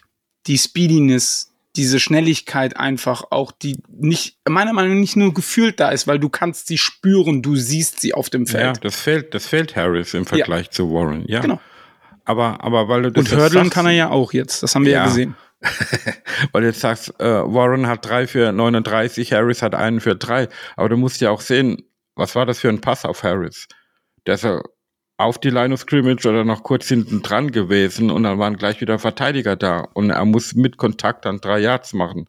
die Speediness, diese Schnelligkeit einfach auch, die nicht, meiner Meinung nach nicht nur gefühlt da ist, weil du kannst sie spüren, du siehst sie auf dem Feld. Ja, das fehlt, das fehlt Harris im Vergleich ja. zu Warren, ja. Genau. Aber, aber weil du das Und Hurdlen kann er ja auch jetzt, das haben wir ja, ja gesehen. weil du jetzt sagst, äh, Warren hat drei für 39, Harris hat einen für drei. Aber du musst ja auch sehen, was war das für ein Pass auf Harris? Ist ja auf die Line of Scrimmage oder noch kurz hinten dran gewesen und dann waren gleich wieder Verteidiger da und er muss mit Kontakt dann drei Yards machen.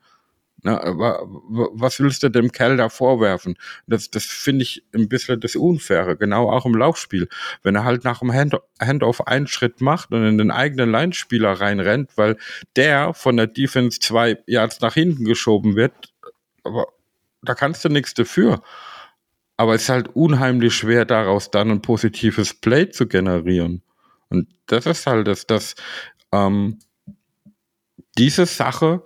Na, was willst du dem Kerl da vorwerfen? Das, das finde ich ein bisschen das Unfaire, genau auch im Laufspiel. Wenn er halt nach dem Hand Handoff einen Schritt macht und in den eigenen Linespieler reinrennt, weil der von der Defense zwei Yards nach hinten geschoben wird, aber da kannst du nichts dafür. Aber es ist halt unheimlich schwer, daraus dann ein positives Play zu generieren. Und das ist halt das, dass ähm, diese Sache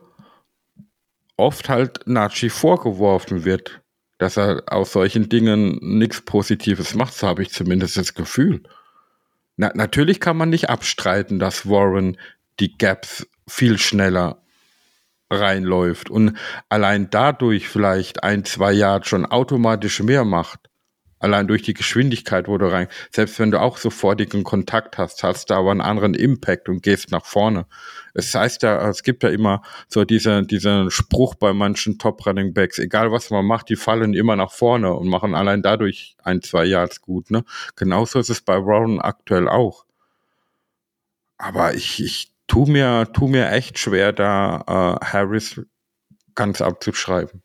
oft halt Nachi vorgeworfen wird, dass er aus solchen Dingen nichts Positives macht, so habe ich zumindest das Gefühl. Na, natürlich kann man nicht abstreiten, dass Warren die Gaps viel schneller reinläuft und allein dadurch vielleicht ein, zwei Jahre schon automatisch mehr macht. Allein durch die Geschwindigkeit, wo du rein, selbst wenn du auch sofortigen Kontakt hast, hast du aber einen anderen Impact und gehst nach vorne. Es heißt ja, es gibt ja immer so diese, diesen Spruch bei manchen Top Running Backs, egal was man macht, die fallen immer nach vorne und machen allein dadurch ein, zwei Yards gut, ne? Genauso ist es bei Warren aktuell auch. Aber ich, ich tu mir, tu mir echt schwer, da äh, Harris ganz abzuschreiben.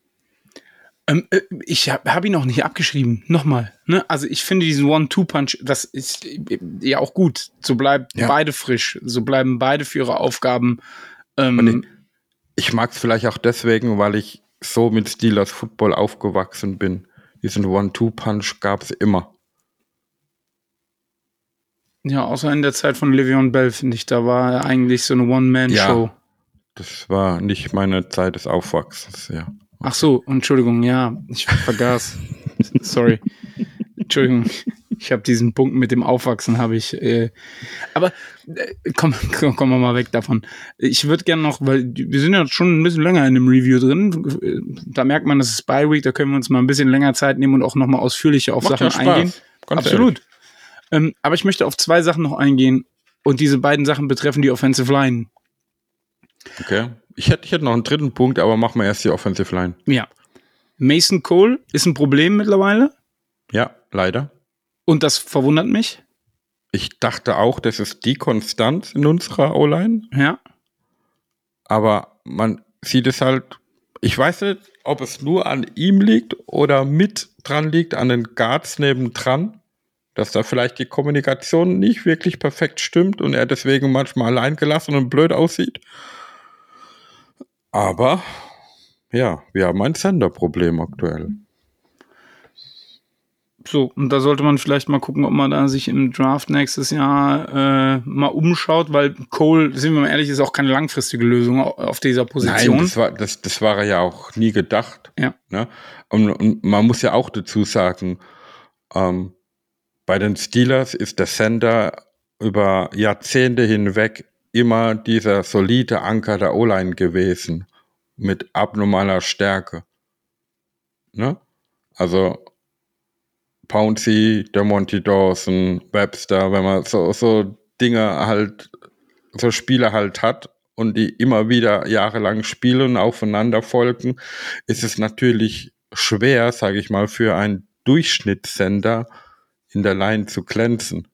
Ähm, äh, ich habe hab ihn noch nicht abgeschrieben. Nochmal. Ne? Also ich finde diesen One-Two-Punch, das ist äh, ja auch gut. So bleiben ja. beide frisch. So bleiben beide für ihre Aufgaben. Ähm, ich, ich mag es vielleicht auch deswegen, weil ich so mit Steelers Football aufgewachsen bin. Diesen One-Two-Punch gab es immer. Ja, außer in der Zeit von Le'Veon Bell, finde ich, da war er eigentlich so eine One-Man-Show. Ja, das war nicht meine Zeit des Aufwachsens, ja. Ach so, Entschuldigung, ja, ich vergaß. Sorry. Entschuldigung, ich habe diesen Punkt mit dem Aufwachsen, habe ich. Äh, aber äh, komm, komm, kommen wir mal weg davon. Ich würde gerne noch, weil wir sind ja schon ein bisschen länger in dem Review drin. Da merkt man, das ist Spy Week, da können wir uns mal ein bisschen länger Zeit nehmen und auch noch mal ausführlicher auf Macht Sachen eingehen. Ganz Absolut. Ehrlich. Ähm, aber ich möchte auf zwei Sachen noch eingehen. Und diese beiden Sachen betreffen die Offensive Line. Okay. Ich hätte, ich hätte noch einen dritten Punkt, aber machen wir erst die Offensive Line. Ja. Mason Cole ist ein Problem mittlerweile. Ja, leider. Und das verwundert mich. Ich dachte auch, das ist die Konstanz in unserer O-Line. Ja. Aber man sieht es halt, ich weiß nicht, ob es nur an ihm liegt oder mit dran liegt, an den Guards nebendran dass da vielleicht die Kommunikation nicht wirklich perfekt stimmt und er deswegen manchmal allein gelassen und blöd aussieht. Aber ja, wir haben ein Senderproblem aktuell. So, und da sollte man vielleicht mal gucken, ob man da sich im Draft nächstes Jahr äh, mal umschaut, weil Cole, sind wir mal ehrlich, ist auch keine langfristige Lösung auf dieser Position. Nein, das war, das, das war ja auch nie gedacht. Ja. Ne? Und, und man muss ja auch dazu sagen, ähm, bei den Steelers ist der Sender über Jahrzehnte hinweg immer dieser solide Anker der O-Line gewesen mit abnormaler Stärke. Ne? Also Pouncy, der Monty Dawson, Webster, wenn man so, so Dinge halt, so Spiele halt hat und die immer wieder jahrelang spielen, aufeinander folgen, ist es natürlich schwer, sage ich mal, für einen Durchschnittssender in der Line zu glänzen.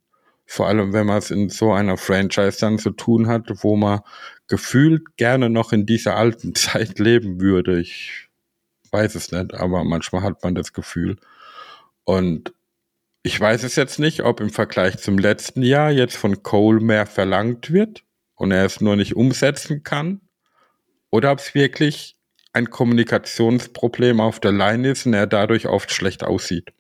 Vor allem, wenn man es in so einer Franchise dann zu tun hat, wo man gefühlt gerne noch in dieser alten Zeit leben würde. Ich weiß es nicht, aber manchmal hat man das Gefühl. Und ich weiß es jetzt nicht, ob im Vergleich zum letzten Jahr jetzt von Cole mehr verlangt wird und er es nur nicht umsetzen kann. Oder ob es wirklich ein Kommunikationsproblem auf der Line ist und er dadurch oft schlecht aussieht.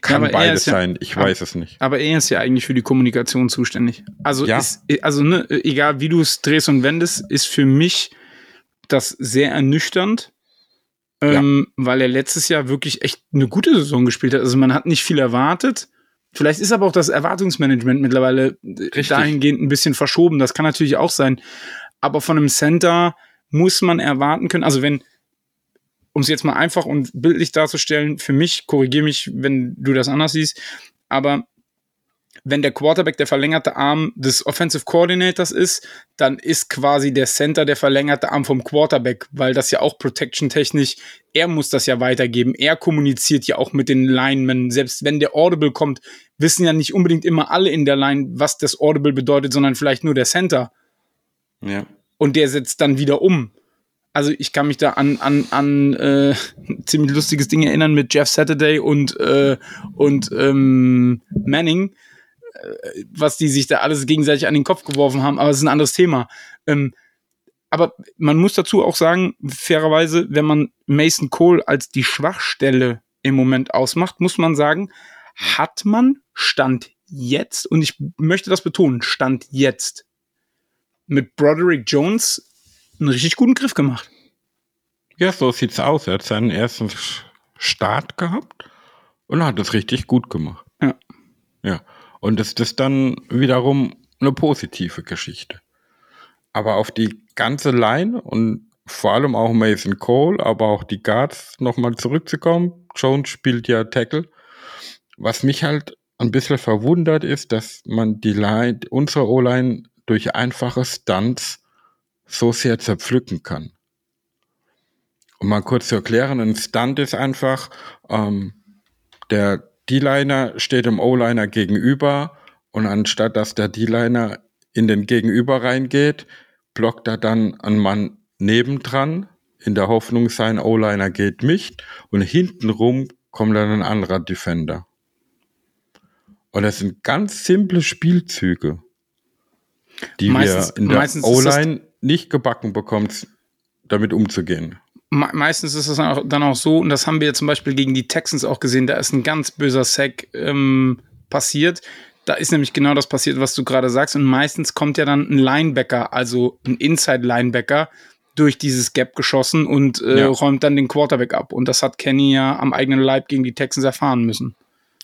Kann ja, beides ja, sein, ich weiß es nicht. Aber er ist ja eigentlich für die Kommunikation zuständig. Also, ja. ist, also ne, egal wie du es drehst und wendest, ist für mich das sehr ernüchternd, ähm, weil er letztes Jahr wirklich echt eine gute Saison gespielt hat. Also man hat nicht viel erwartet Vielleicht ist aber auch das Erwartungsmanagement mittlerweile Richtig. dahingehend ein bisschen verschoben. Das kann natürlich auch sein. Aber von einem Center muss man erwarten können, also wenn, um es jetzt mal einfach und bildlich darzustellen, für mich, korrigiere mich, wenn du das anders siehst, aber wenn der Quarterback der verlängerte Arm des Offensive Coordinators ist, dann ist quasi der Center der verlängerte Arm vom Quarterback, weil das ja auch protection-technisch, er muss das ja weitergeben. Er kommuniziert ja auch mit den Linemen. Selbst wenn der Audible kommt, wissen ja nicht unbedingt immer alle in der Line, was das Audible bedeutet, sondern vielleicht nur der Center. Ja. Und der setzt dann wieder um. Also ich kann mich da an, an, an äh, ziemlich lustiges Ding erinnern mit Jeff Saturday und, äh, und ähm, Manning was die sich da alles gegenseitig an den Kopf geworfen haben, aber es ist ein anderes Thema. Ähm, aber man muss dazu auch sagen, fairerweise, wenn man Mason Cole als die Schwachstelle im Moment ausmacht, muss man sagen, hat man Stand jetzt, und ich möchte das betonen, Stand jetzt, mit Broderick Jones einen richtig guten Griff gemacht. Ja, so sieht's aus. Er hat seinen ersten Start gehabt und hat es richtig gut gemacht. Ja. Ja. Und das ist dann wiederum eine positive Geschichte. Aber auf die ganze Line und vor allem auch Mason Cole, aber auch die Guards nochmal zurückzukommen. Jones spielt ja Tackle. Was mich halt ein bisschen verwundert ist, dass man die Line, unsere O-Line durch einfache Stunts so sehr zerpflücken kann. Um mal kurz zu erklären, ein Stunt ist einfach, ähm, der D-Liner steht dem O-Liner gegenüber und anstatt dass der D-Liner in den Gegenüber reingeht, blockt er dann einen Mann nebendran, in der Hoffnung, sein O-Liner geht nicht und hintenrum kommt dann ein anderer Defender. Und das sind ganz simple Spielzüge, die Meistens- wir in der O-Line nicht gebacken bekommen, damit umzugehen. Me meistens ist es dann auch, dann auch so, und das haben wir zum Beispiel gegen die Texans auch gesehen, da ist ein ganz böser Sack ähm, passiert. Da ist nämlich genau das passiert, was du gerade sagst. Und meistens kommt ja dann ein Linebacker, also ein Inside-Linebacker, durch dieses Gap geschossen und äh, Ja. räumt dann den Quarterback ab. Und das hat Kenny ja am eigenen Leib gegen die Texans erfahren müssen.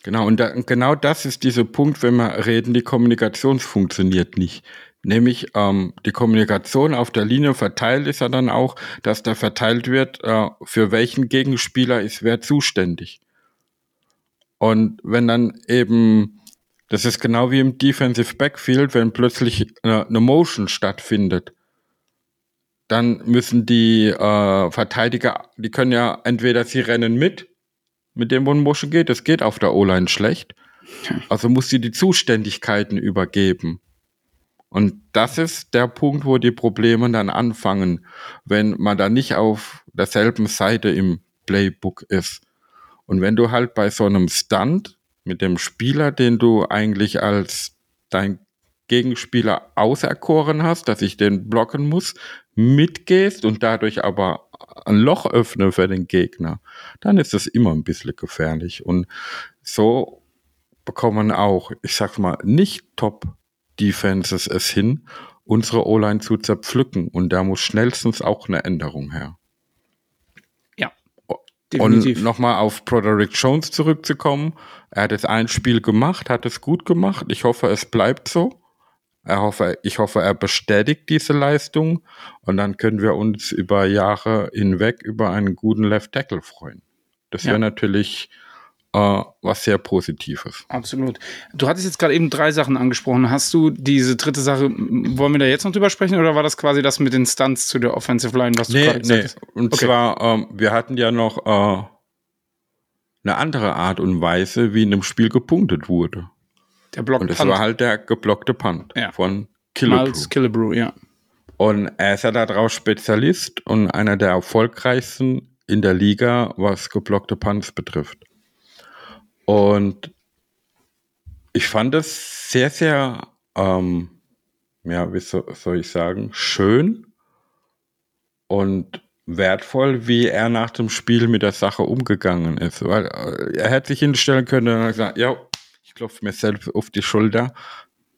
Genau, und da, genau das ist dieser Punkt, wenn wir reden, die Kommunikation funktioniert nicht. Nämlich ähm, die Kommunikation auf der Linie verteilt ist ja dann auch, dass da verteilt wird, äh, für welchen Gegenspieler ist wer zuständig. Und wenn dann eben, das ist genau wie im Defensive Backfield, wenn plötzlich äh, eine Motion stattfindet, dann müssen die äh, Verteidiger, die können ja entweder sie rennen mit, mit dem, wo ein Motion geht, das geht auf der O-Line schlecht. Also muss sie die Zuständigkeiten übergeben. Und das ist der Punkt, wo die Probleme dann anfangen, wenn man da nicht auf derselben Seite im Playbook ist. Und wenn du halt bei so einem Stunt mit dem Spieler, den du eigentlich als dein Gegenspieler auserkoren hast, dass ich den blocken muss, mitgehst und dadurch aber ein Loch öffne für den Gegner, dann ist es immer ein bisschen gefährlich. Und so bekommen auch, ich sag mal, nicht Top-Defenses es hin, unsere O-Line zu zerpflücken. Und da muss schnellstens auch eine Änderung her. Ja, Und nochmal auf Broderick Jones zurückzukommen. Er hat jetzt ein Spiel gemacht, hat es gut gemacht. Ich hoffe, es bleibt so. Hoffe, ich hoffe, er bestätigt diese Leistung und dann können wir uns über Jahre hinweg über einen guten Left Tackle freuen. Das wäre Ja. natürlich äh, was sehr Positives. Absolut. Du hattest jetzt gerade eben drei Sachen angesprochen. Hast du diese dritte Sache, wollen wir da jetzt noch drüber sprechen oder war das quasi das mit den Stunts zu der Offensive Line, was du Nee, gerade gesagt nee. hast? Und Okay. zwar, ähm, wir hatten ja noch äh, eine andere Art und Weise, wie in dem Spiel gepunktet wurde. Der Block Und das Punt. war halt der geblockte Punt Ja. von Killebrew. Miles Killebrew, ja. Und er ist ja daraus Spezialist und einer der erfolgreichsten in der Liga, was geblockte Punts betrifft. Und ich fand es sehr, sehr, ähm, ja, wie so, soll ich sagen, schön und wertvoll, wie er nach dem Spiel mit der Sache umgegangen ist. Weil äh, er hätte sich hinstellen können und gesagt, ja, ich klopfe mir selbst auf die Schulter.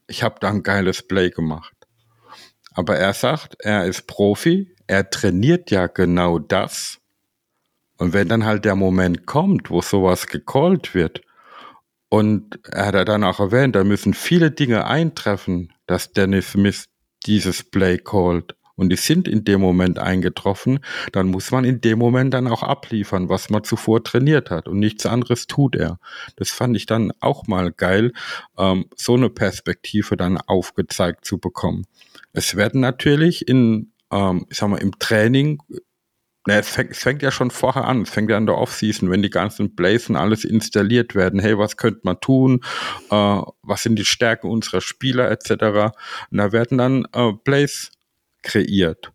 Ich habe da ein geiles Play gemacht. Aber er sagt, er ist Profi, er trainiert ja genau das. Und wenn dann halt der Moment kommt, wo sowas gecallt wird Und er hat dann auch erwähnt, da müssen viele Dinge eintreffen, dass Dennis Smith dieses Play called. Und die sind in dem Moment eingetroffen, dann muss man in dem Moment dann auch abliefern, was man zuvor trainiert hat. Und nichts anderes tut er. Das fand ich dann auch mal geil, ähm, so eine Perspektive dann aufgezeigt zu bekommen. Es werden natürlich in, ähm, ich sag mal, im Training na, es, fängt, es fängt ja schon vorher an. Es fängt ja in der Offseason, wenn die ganzen Plays und alles installiert werden. Hey, was könnte man tun? Äh, was sind die Stärken unserer Spieler etc. Und da werden dann äh, Plays kreiert,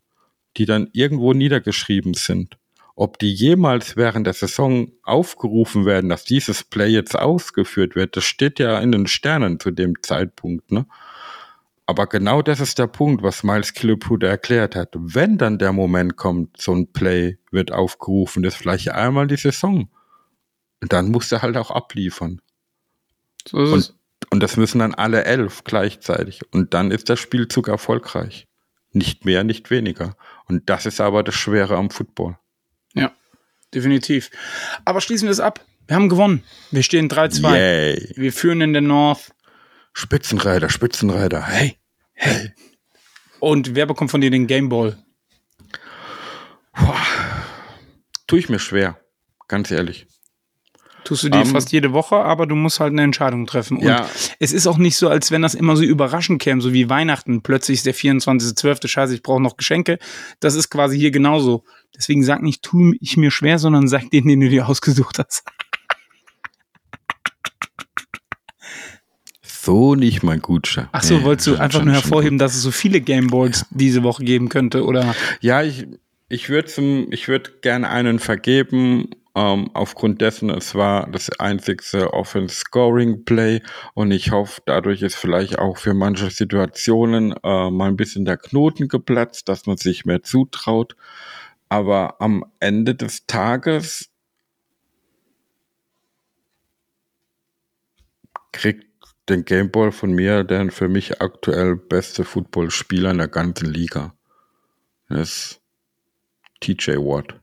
die dann irgendwo niedergeschrieben sind. Ob die jemals während der Saison aufgerufen werden, dass dieses Play jetzt ausgeführt wird, das steht ja in den Sternen zu dem Zeitpunkt. Ne? Aber genau das ist der Punkt, was Miles Killipute erklärt hat. Wenn dann der Moment kommt, so ein Play wird aufgerufen, das vielleicht einmal die Saison, dann muss er halt auch abliefern. So und, und das müssen dann alle elf gleichzeitig. Und dann ist der Spielzug erfolgreich. Nicht mehr, nicht weniger. Und das ist aber das Schwere am Football. Ja, definitiv. Aber schließen wir es ab. Wir haben gewonnen. Wir stehen 3-2. Wir führen in der North. Spitzenreiter, Spitzenreiter. Hey. Hey. Und wer bekommt von dir den Gameball? Boah, tue ich mir schwer, ganz ehrlich. Tust du dir um, ähm, fast jede Woche, aber du musst halt eine Entscheidung treffen. Und ja. es ist auch nicht so, als wenn das immer so überraschend käme, so wie Weihnachten. Plötzlich ist der 24.12. Scheiße, ich brauche noch Geschenke. Das ist quasi hier genauso. Deswegen sag nicht, tu ich mir schwer, sondern sag den, den du dir ausgesucht hast. So nicht, mein Gutscher. Ach so, nee, wolltest du einfach nur hervorheben, dass es so viele Gameboards ja. diese Woche geben könnte, oder? Ja, ich, ich würde ich würd gerne einen vergeben, ähm, aufgrund dessen, es war das einzigste Offense-Scoring-Play und ich hoffe, dadurch ist vielleicht auch für manche Situationen äh, mal ein bisschen der Knoten geplatzt, dass man sich mehr zutraut. Aber am Ende des Tages kriegt den Gameball von mir, der für mich aktuell beste Footballspieler in der ganzen Liga. Ist TJ Watt.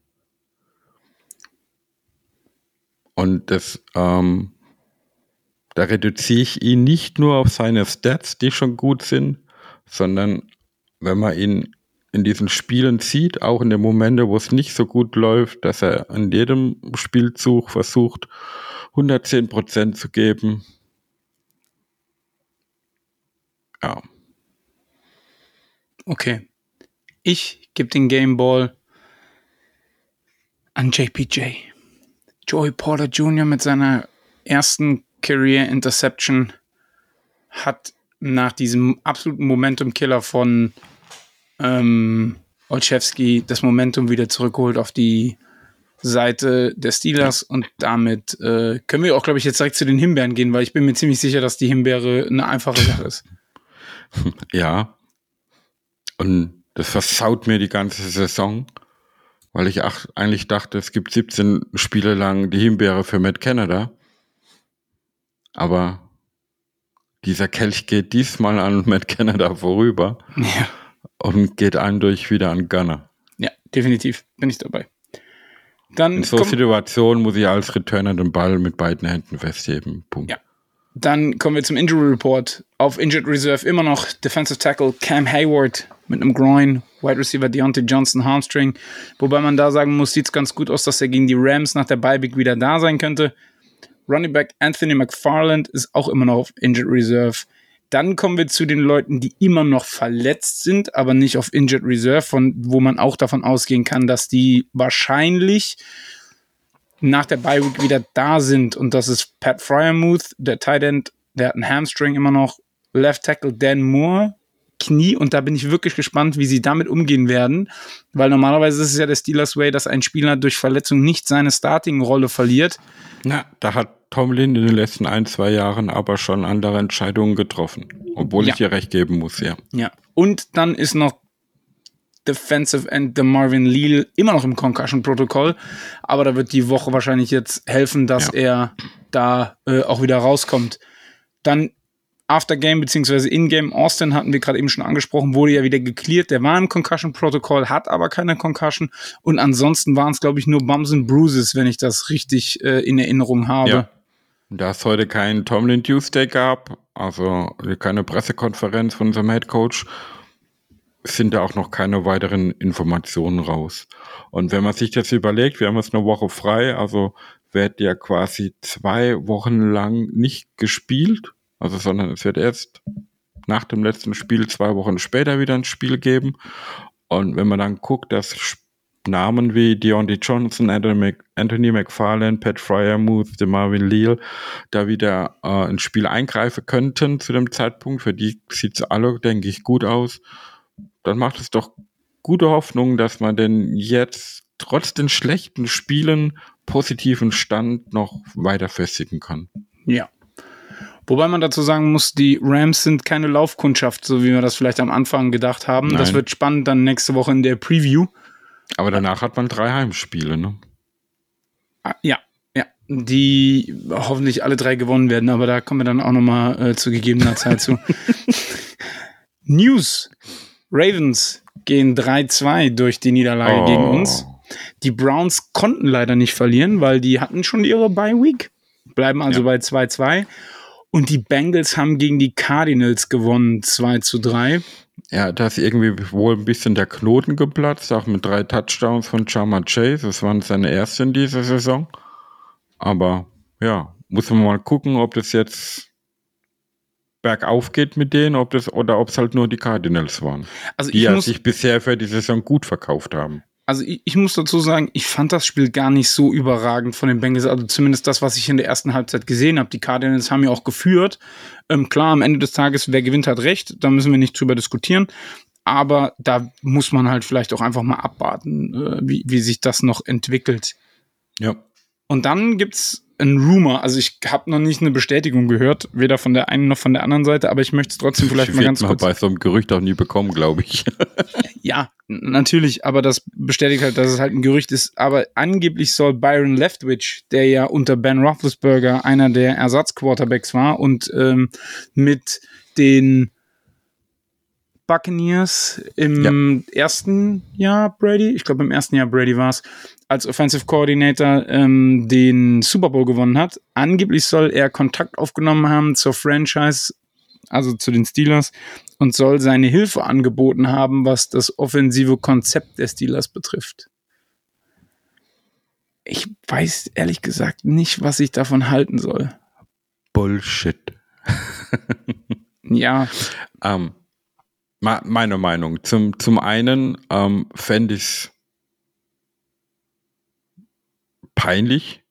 Und das, ähm, da reduziere ich ihn nicht nur auf seine Stats, die schon gut sind, sondern wenn man ihn in diesen Spielen sieht, auch in den Momenten, wo es nicht so gut läuft, dass er an jedem Spielzug versucht, 110 Prozent zu geben, ja. Okay. Ich gebe den Game Ball an JPJ. Joey Porter Jr. mit seiner ersten Career Interception hat nach diesem absoluten Momentum-Killer von ähm, Olszewski das Momentum wieder zurückgeholt auf die Seite der Steelers und damit äh, können wir auch, glaube ich, jetzt direkt zu den Himbeeren gehen, weil ich bin mir ziemlich sicher, dass die Himbeere eine einfache Sache ist. Ja. Und das versaut mir die ganze Saison, weil ich ach, eigentlich dachte, es gibt 17 Spiele lang die Himbeere für Matt Canada. Aber dieser Kelch geht diesmal an Matt Canada vorüber ja. und geht eindeutig wieder an Gunner. Ja, definitiv bin ich dabei. Dann In so Situationen muss ich als Returner den Ball mit beiden Händen festheben. Punkt. Ja, dann kommen wir zum Injury Report. Auf Injured Reserve immer noch Defensive Tackle Cam Hayward mit einem Groin, Wide Receiver Deontay Johnson Hamstring. Wobei man da sagen muss, sieht es ganz gut aus, dass er gegen die Rams nach der Bye wieder da sein könnte. Running Back Anthony McFarland ist auch immer noch auf Injured Reserve. Dann kommen wir zu den Leuten, die immer noch verletzt sind, aber nicht auf Injured Reserve, von wo man auch davon ausgehen kann, dass die wahrscheinlich nach der Bye Week wieder da sind. Und das ist Pat Fryermuth, der Tight End, der hat einen Hamstring immer noch. Left Tackle Dan Moore, Knie. Und da bin ich wirklich gespannt, wie sie damit umgehen werden. Weil normalerweise ist es ja der Steelers Way, dass ein Spieler durch Verletzung nicht seine Starting-Rolle verliert. Na, da hat Tomlin in den letzten ein, zwei Jahren aber schon andere Entscheidungen getroffen. Obwohl ja. ich dir recht geben muss, ja. Ja. Und dann ist noch Defensive End der Marvin Leal immer noch im Concussion-Protokoll. Aber da wird die Woche wahrscheinlich jetzt helfen, dass ja. er da äh, auch wieder rauskommt. Dann Aftergame bzw. Ingame Austin hatten wir gerade eben schon angesprochen, wurde ja wieder geklärt. Der war im Concussion-Protokoll, hat aber keine Concussion. Und ansonsten waren es, glaube ich, nur Bums und Bruises, wenn ich das richtig äh, in Erinnerung habe. Ja. Da es heute keinen Tomlin Tuesday gab, also keine Pressekonferenz von unserem Head Coach, sind da auch noch keine weiteren Informationen raus. Und wenn man sich das überlegt, wir haben jetzt eine Woche frei, also wird ja quasi zwei Wochen lang nicht gespielt, also sondern es wird erst nach dem letzten Spiel zwei Wochen später wieder ein Spiel geben. Und wenn man dann guckt, dass Namen wie Deontay Johnson, Anthony, McFarlane, Pat Fryermuth, Marvin Leal da wieder äh, ein Spiel eingreifen könnten zu dem Zeitpunkt. Für die sieht es alle, denke ich, gut aus. Dann macht es doch gute Hoffnung, dass man denn jetzt trotz den schlechten Spielen positiven Stand noch weiter festigen kann. Ja. Wobei man dazu sagen muss, die Rams sind keine Laufkundschaft, so wie wir das vielleicht am Anfang gedacht haben. Nein. Das wird spannend dann nächste Woche in der Preview. Aber danach hat man drei Heimspiele, ne? Ah, ja, ja. Die hoffentlich alle drei gewonnen werden, aber da kommen wir dann auch nochmal äh, zu gegebener Zeit zu. News. Ravens gehen 3-2 durch die Niederlage oh. gegen uns. Die Browns konnten leider nicht verlieren, weil die hatten schon ihre Bye Week. Bleiben also ja. bei 2-2. Und die Bengals haben gegen die Cardinals gewonnen, 2 zu 3. Ja, da ist irgendwie wohl ein bisschen der Knoten geplatzt, auch mit drei Touchdowns von Chama Chase. Das waren seine ersten in dieser Saison. Aber ja, muss man mal gucken, ob das jetzt bergauf geht mit denen, ob das oder ob es halt nur die Cardinals waren, also die ja sich bisher für die Saison gut verkauft haben also ich, ich, muss dazu sagen, ich fand das Spiel gar nicht so überragend von den Bengals. Also zumindest das, was ich in der ersten Halbzeit gesehen habe. Die Cardinals haben ja auch geführt. Ähm, klar, am Ende des Tages, wer gewinnt, hat recht. Da müssen wir nicht drüber diskutieren. Aber da muss man halt vielleicht auch einfach mal abwarten, äh, wie, wie sich das noch entwickelt. Ja. Und dann gibt's ein Rumor, also ich habe noch nicht eine Bestätigung gehört, weder von der einen noch von der anderen Seite, aber ich möchte es trotzdem vielleicht ich mal ganz kurz. bei so einem Gerücht auch nie bekommen, glaube ich. ja, natürlich, aber das bestätigt halt, dass es halt ein Gerücht ist. Aber angeblich soll Byron Leftwich, der ja unter Ben Roethlisberger einer der Ersatzquarterbacks war und ähm, mit den Buccaneers im ja. ersten Jahr Brady, ich glaube im ersten Jahr Brady war es, als Offensive Coordinator ähm, den Super Bowl gewonnen hat. Angeblich soll er Kontakt aufgenommen haben zur Franchise, also zu den Steelers, und soll seine Hilfe angeboten haben, was das offensive Konzept der Steelers betrifft. Ich weiß ehrlich gesagt nicht, was ich davon halten soll. Bullshit. ja. Ähm, meine Meinung. Zum, zum einen ähm, fände ich es peinlich,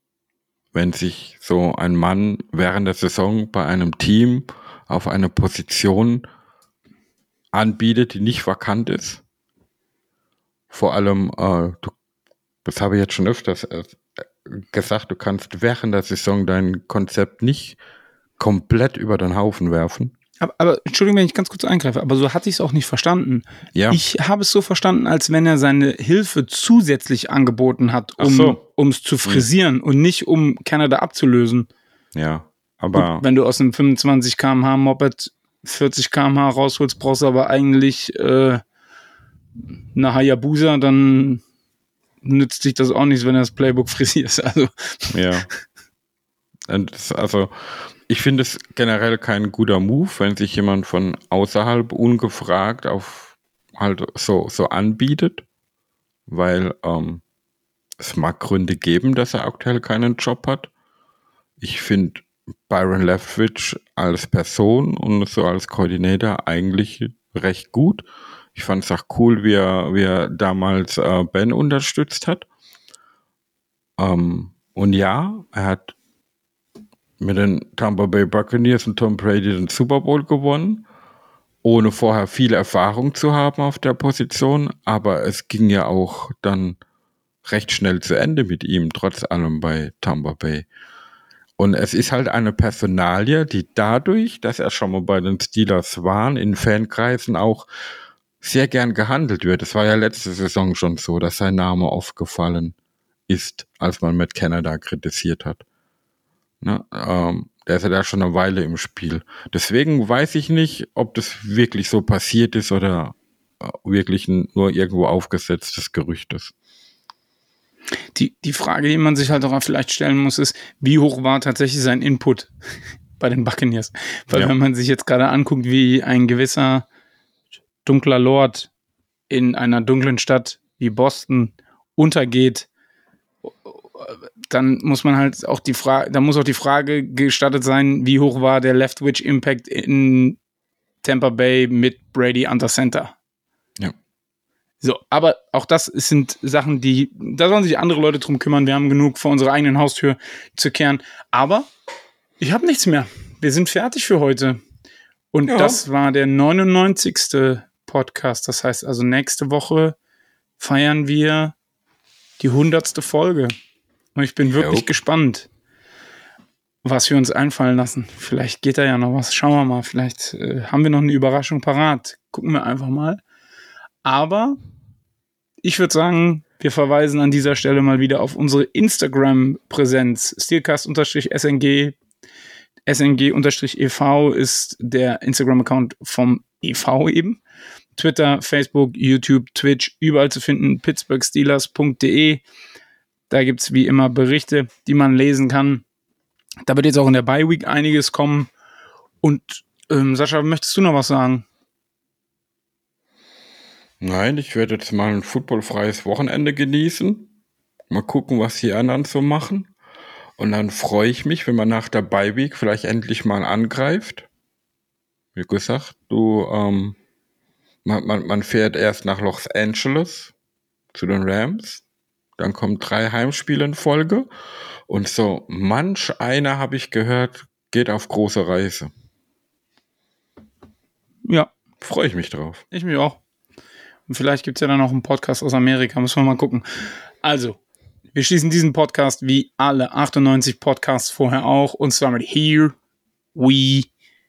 wenn sich so ein Mann während der Saison bei einem Team auf eine Position anbietet, die nicht vakant ist. Vor allem, äh, du, das habe ich jetzt schon öfters äh, gesagt, du kannst während der Saison dein Konzept nicht komplett über den Haufen werfen. Aber, aber Entschuldigung, wenn ich ganz kurz eingreife, aber so hatte ich es auch nicht verstanden. Ja. Ich habe es so verstanden, als wenn er seine Hilfe zusätzlich angeboten hat, um so. es zu frisieren mhm. und nicht um Canada abzulösen. Ja, aber. Gut, wenn du aus einem 25 km/h Moped 40 km/h rausholst, brauchst du aber eigentlich äh, eine Hayabusa, dann nützt sich das auch nichts, wenn du das Playbook frisierst. Also. Ja. Und also ich finde es generell kein guter Move, wenn sich jemand von außerhalb ungefragt auf halt so, so anbietet, weil ähm, es mag Gründe geben, dass er aktuell keinen Job hat. Ich finde Byron Leftwich als Person und so als Koordinator eigentlich recht gut. Ich fand es auch cool, wie er, wie er damals äh, Ben unterstützt hat. Ähm, und ja, er hat mit den Tampa Bay Buccaneers und Tom Brady den Super Bowl gewonnen, ohne vorher viel Erfahrung zu haben auf der Position. Aber es ging ja auch dann recht schnell zu Ende mit ihm, trotz allem bei Tampa Bay. Und es ist halt eine Personalie, die dadurch, dass er schon mal bei den Steelers waren, in Fankreisen auch sehr gern gehandelt wird. Es war ja letzte Saison schon so, dass sein Name aufgefallen ist, als man mit Canada kritisiert hat. Ne? Ähm, der ist ja da schon eine Weile im Spiel. Deswegen weiß ich nicht, ob das wirklich so passiert ist oder äh, wirklich nur irgendwo aufgesetztes Gerücht ist. Die, die Frage, die man sich halt auch vielleicht stellen muss, ist, wie hoch war tatsächlich sein Input bei den Buccaneers? Weil Ja. wenn man sich jetzt gerade anguckt, wie ein gewisser dunkler Lord in einer dunklen Stadt wie Boston untergeht, dann muss man halt auch die Frage, da muss auch die Frage gestattet sein, wie hoch war der Leftwich Impact in Tampa Bay mit Brady under Center? Ja. So, aber auch das sind Sachen, die, da sollen sich andere Leute drum kümmern. Wir haben genug vor unserer eigenen Haustür zu kehren. Aber ich habe nichts mehr. Wir sind fertig für heute. Und Ja. das war der 99. Podcast. Das heißt also, nächste Woche feiern wir die 100. Folge. Und ich bin wirklich Jo. gespannt, was wir uns einfallen lassen. Vielleicht geht da ja noch was. Schauen wir mal. Vielleicht äh, haben wir noch eine Überraschung parat. Gucken wir einfach mal. Aber ich würde sagen, wir verweisen an dieser Stelle mal wieder auf unsere Instagram-Präsenz. Steelcast-SNG. SNG-EV E ist der Instagram-Account vom EV eben. Twitter, Facebook, YouTube, Twitch, überall zu finden. pittsburghsteelers.de. Da gibt es wie immer Berichte, die man lesen kann. Da wird jetzt auch in der Bye-Week einiges kommen. Und ähm, Sascha, möchtest du noch was sagen? Nein, ich werde jetzt mal ein footballfreies Wochenende genießen. Mal gucken, was die anderen so machen. Und dann freue ich mich, wenn man nach der Bye Week vielleicht endlich mal angreift. Wie gesagt, du, ähm, man, man, man fährt erst nach Los Angeles zu den Rams. Dann kommen drei Heimspiele in Folge. Und so manch einer, habe ich gehört, geht auf große Reise. Ja, Freue ich mich drauf. Ich mich auch. Und vielleicht gibt es ja dann noch einen Podcast aus Amerika. Müssen wir mal gucken. Also, wir schließen diesen Podcast wie alle 98 Podcasts vorher auch. Und zwar mit Here We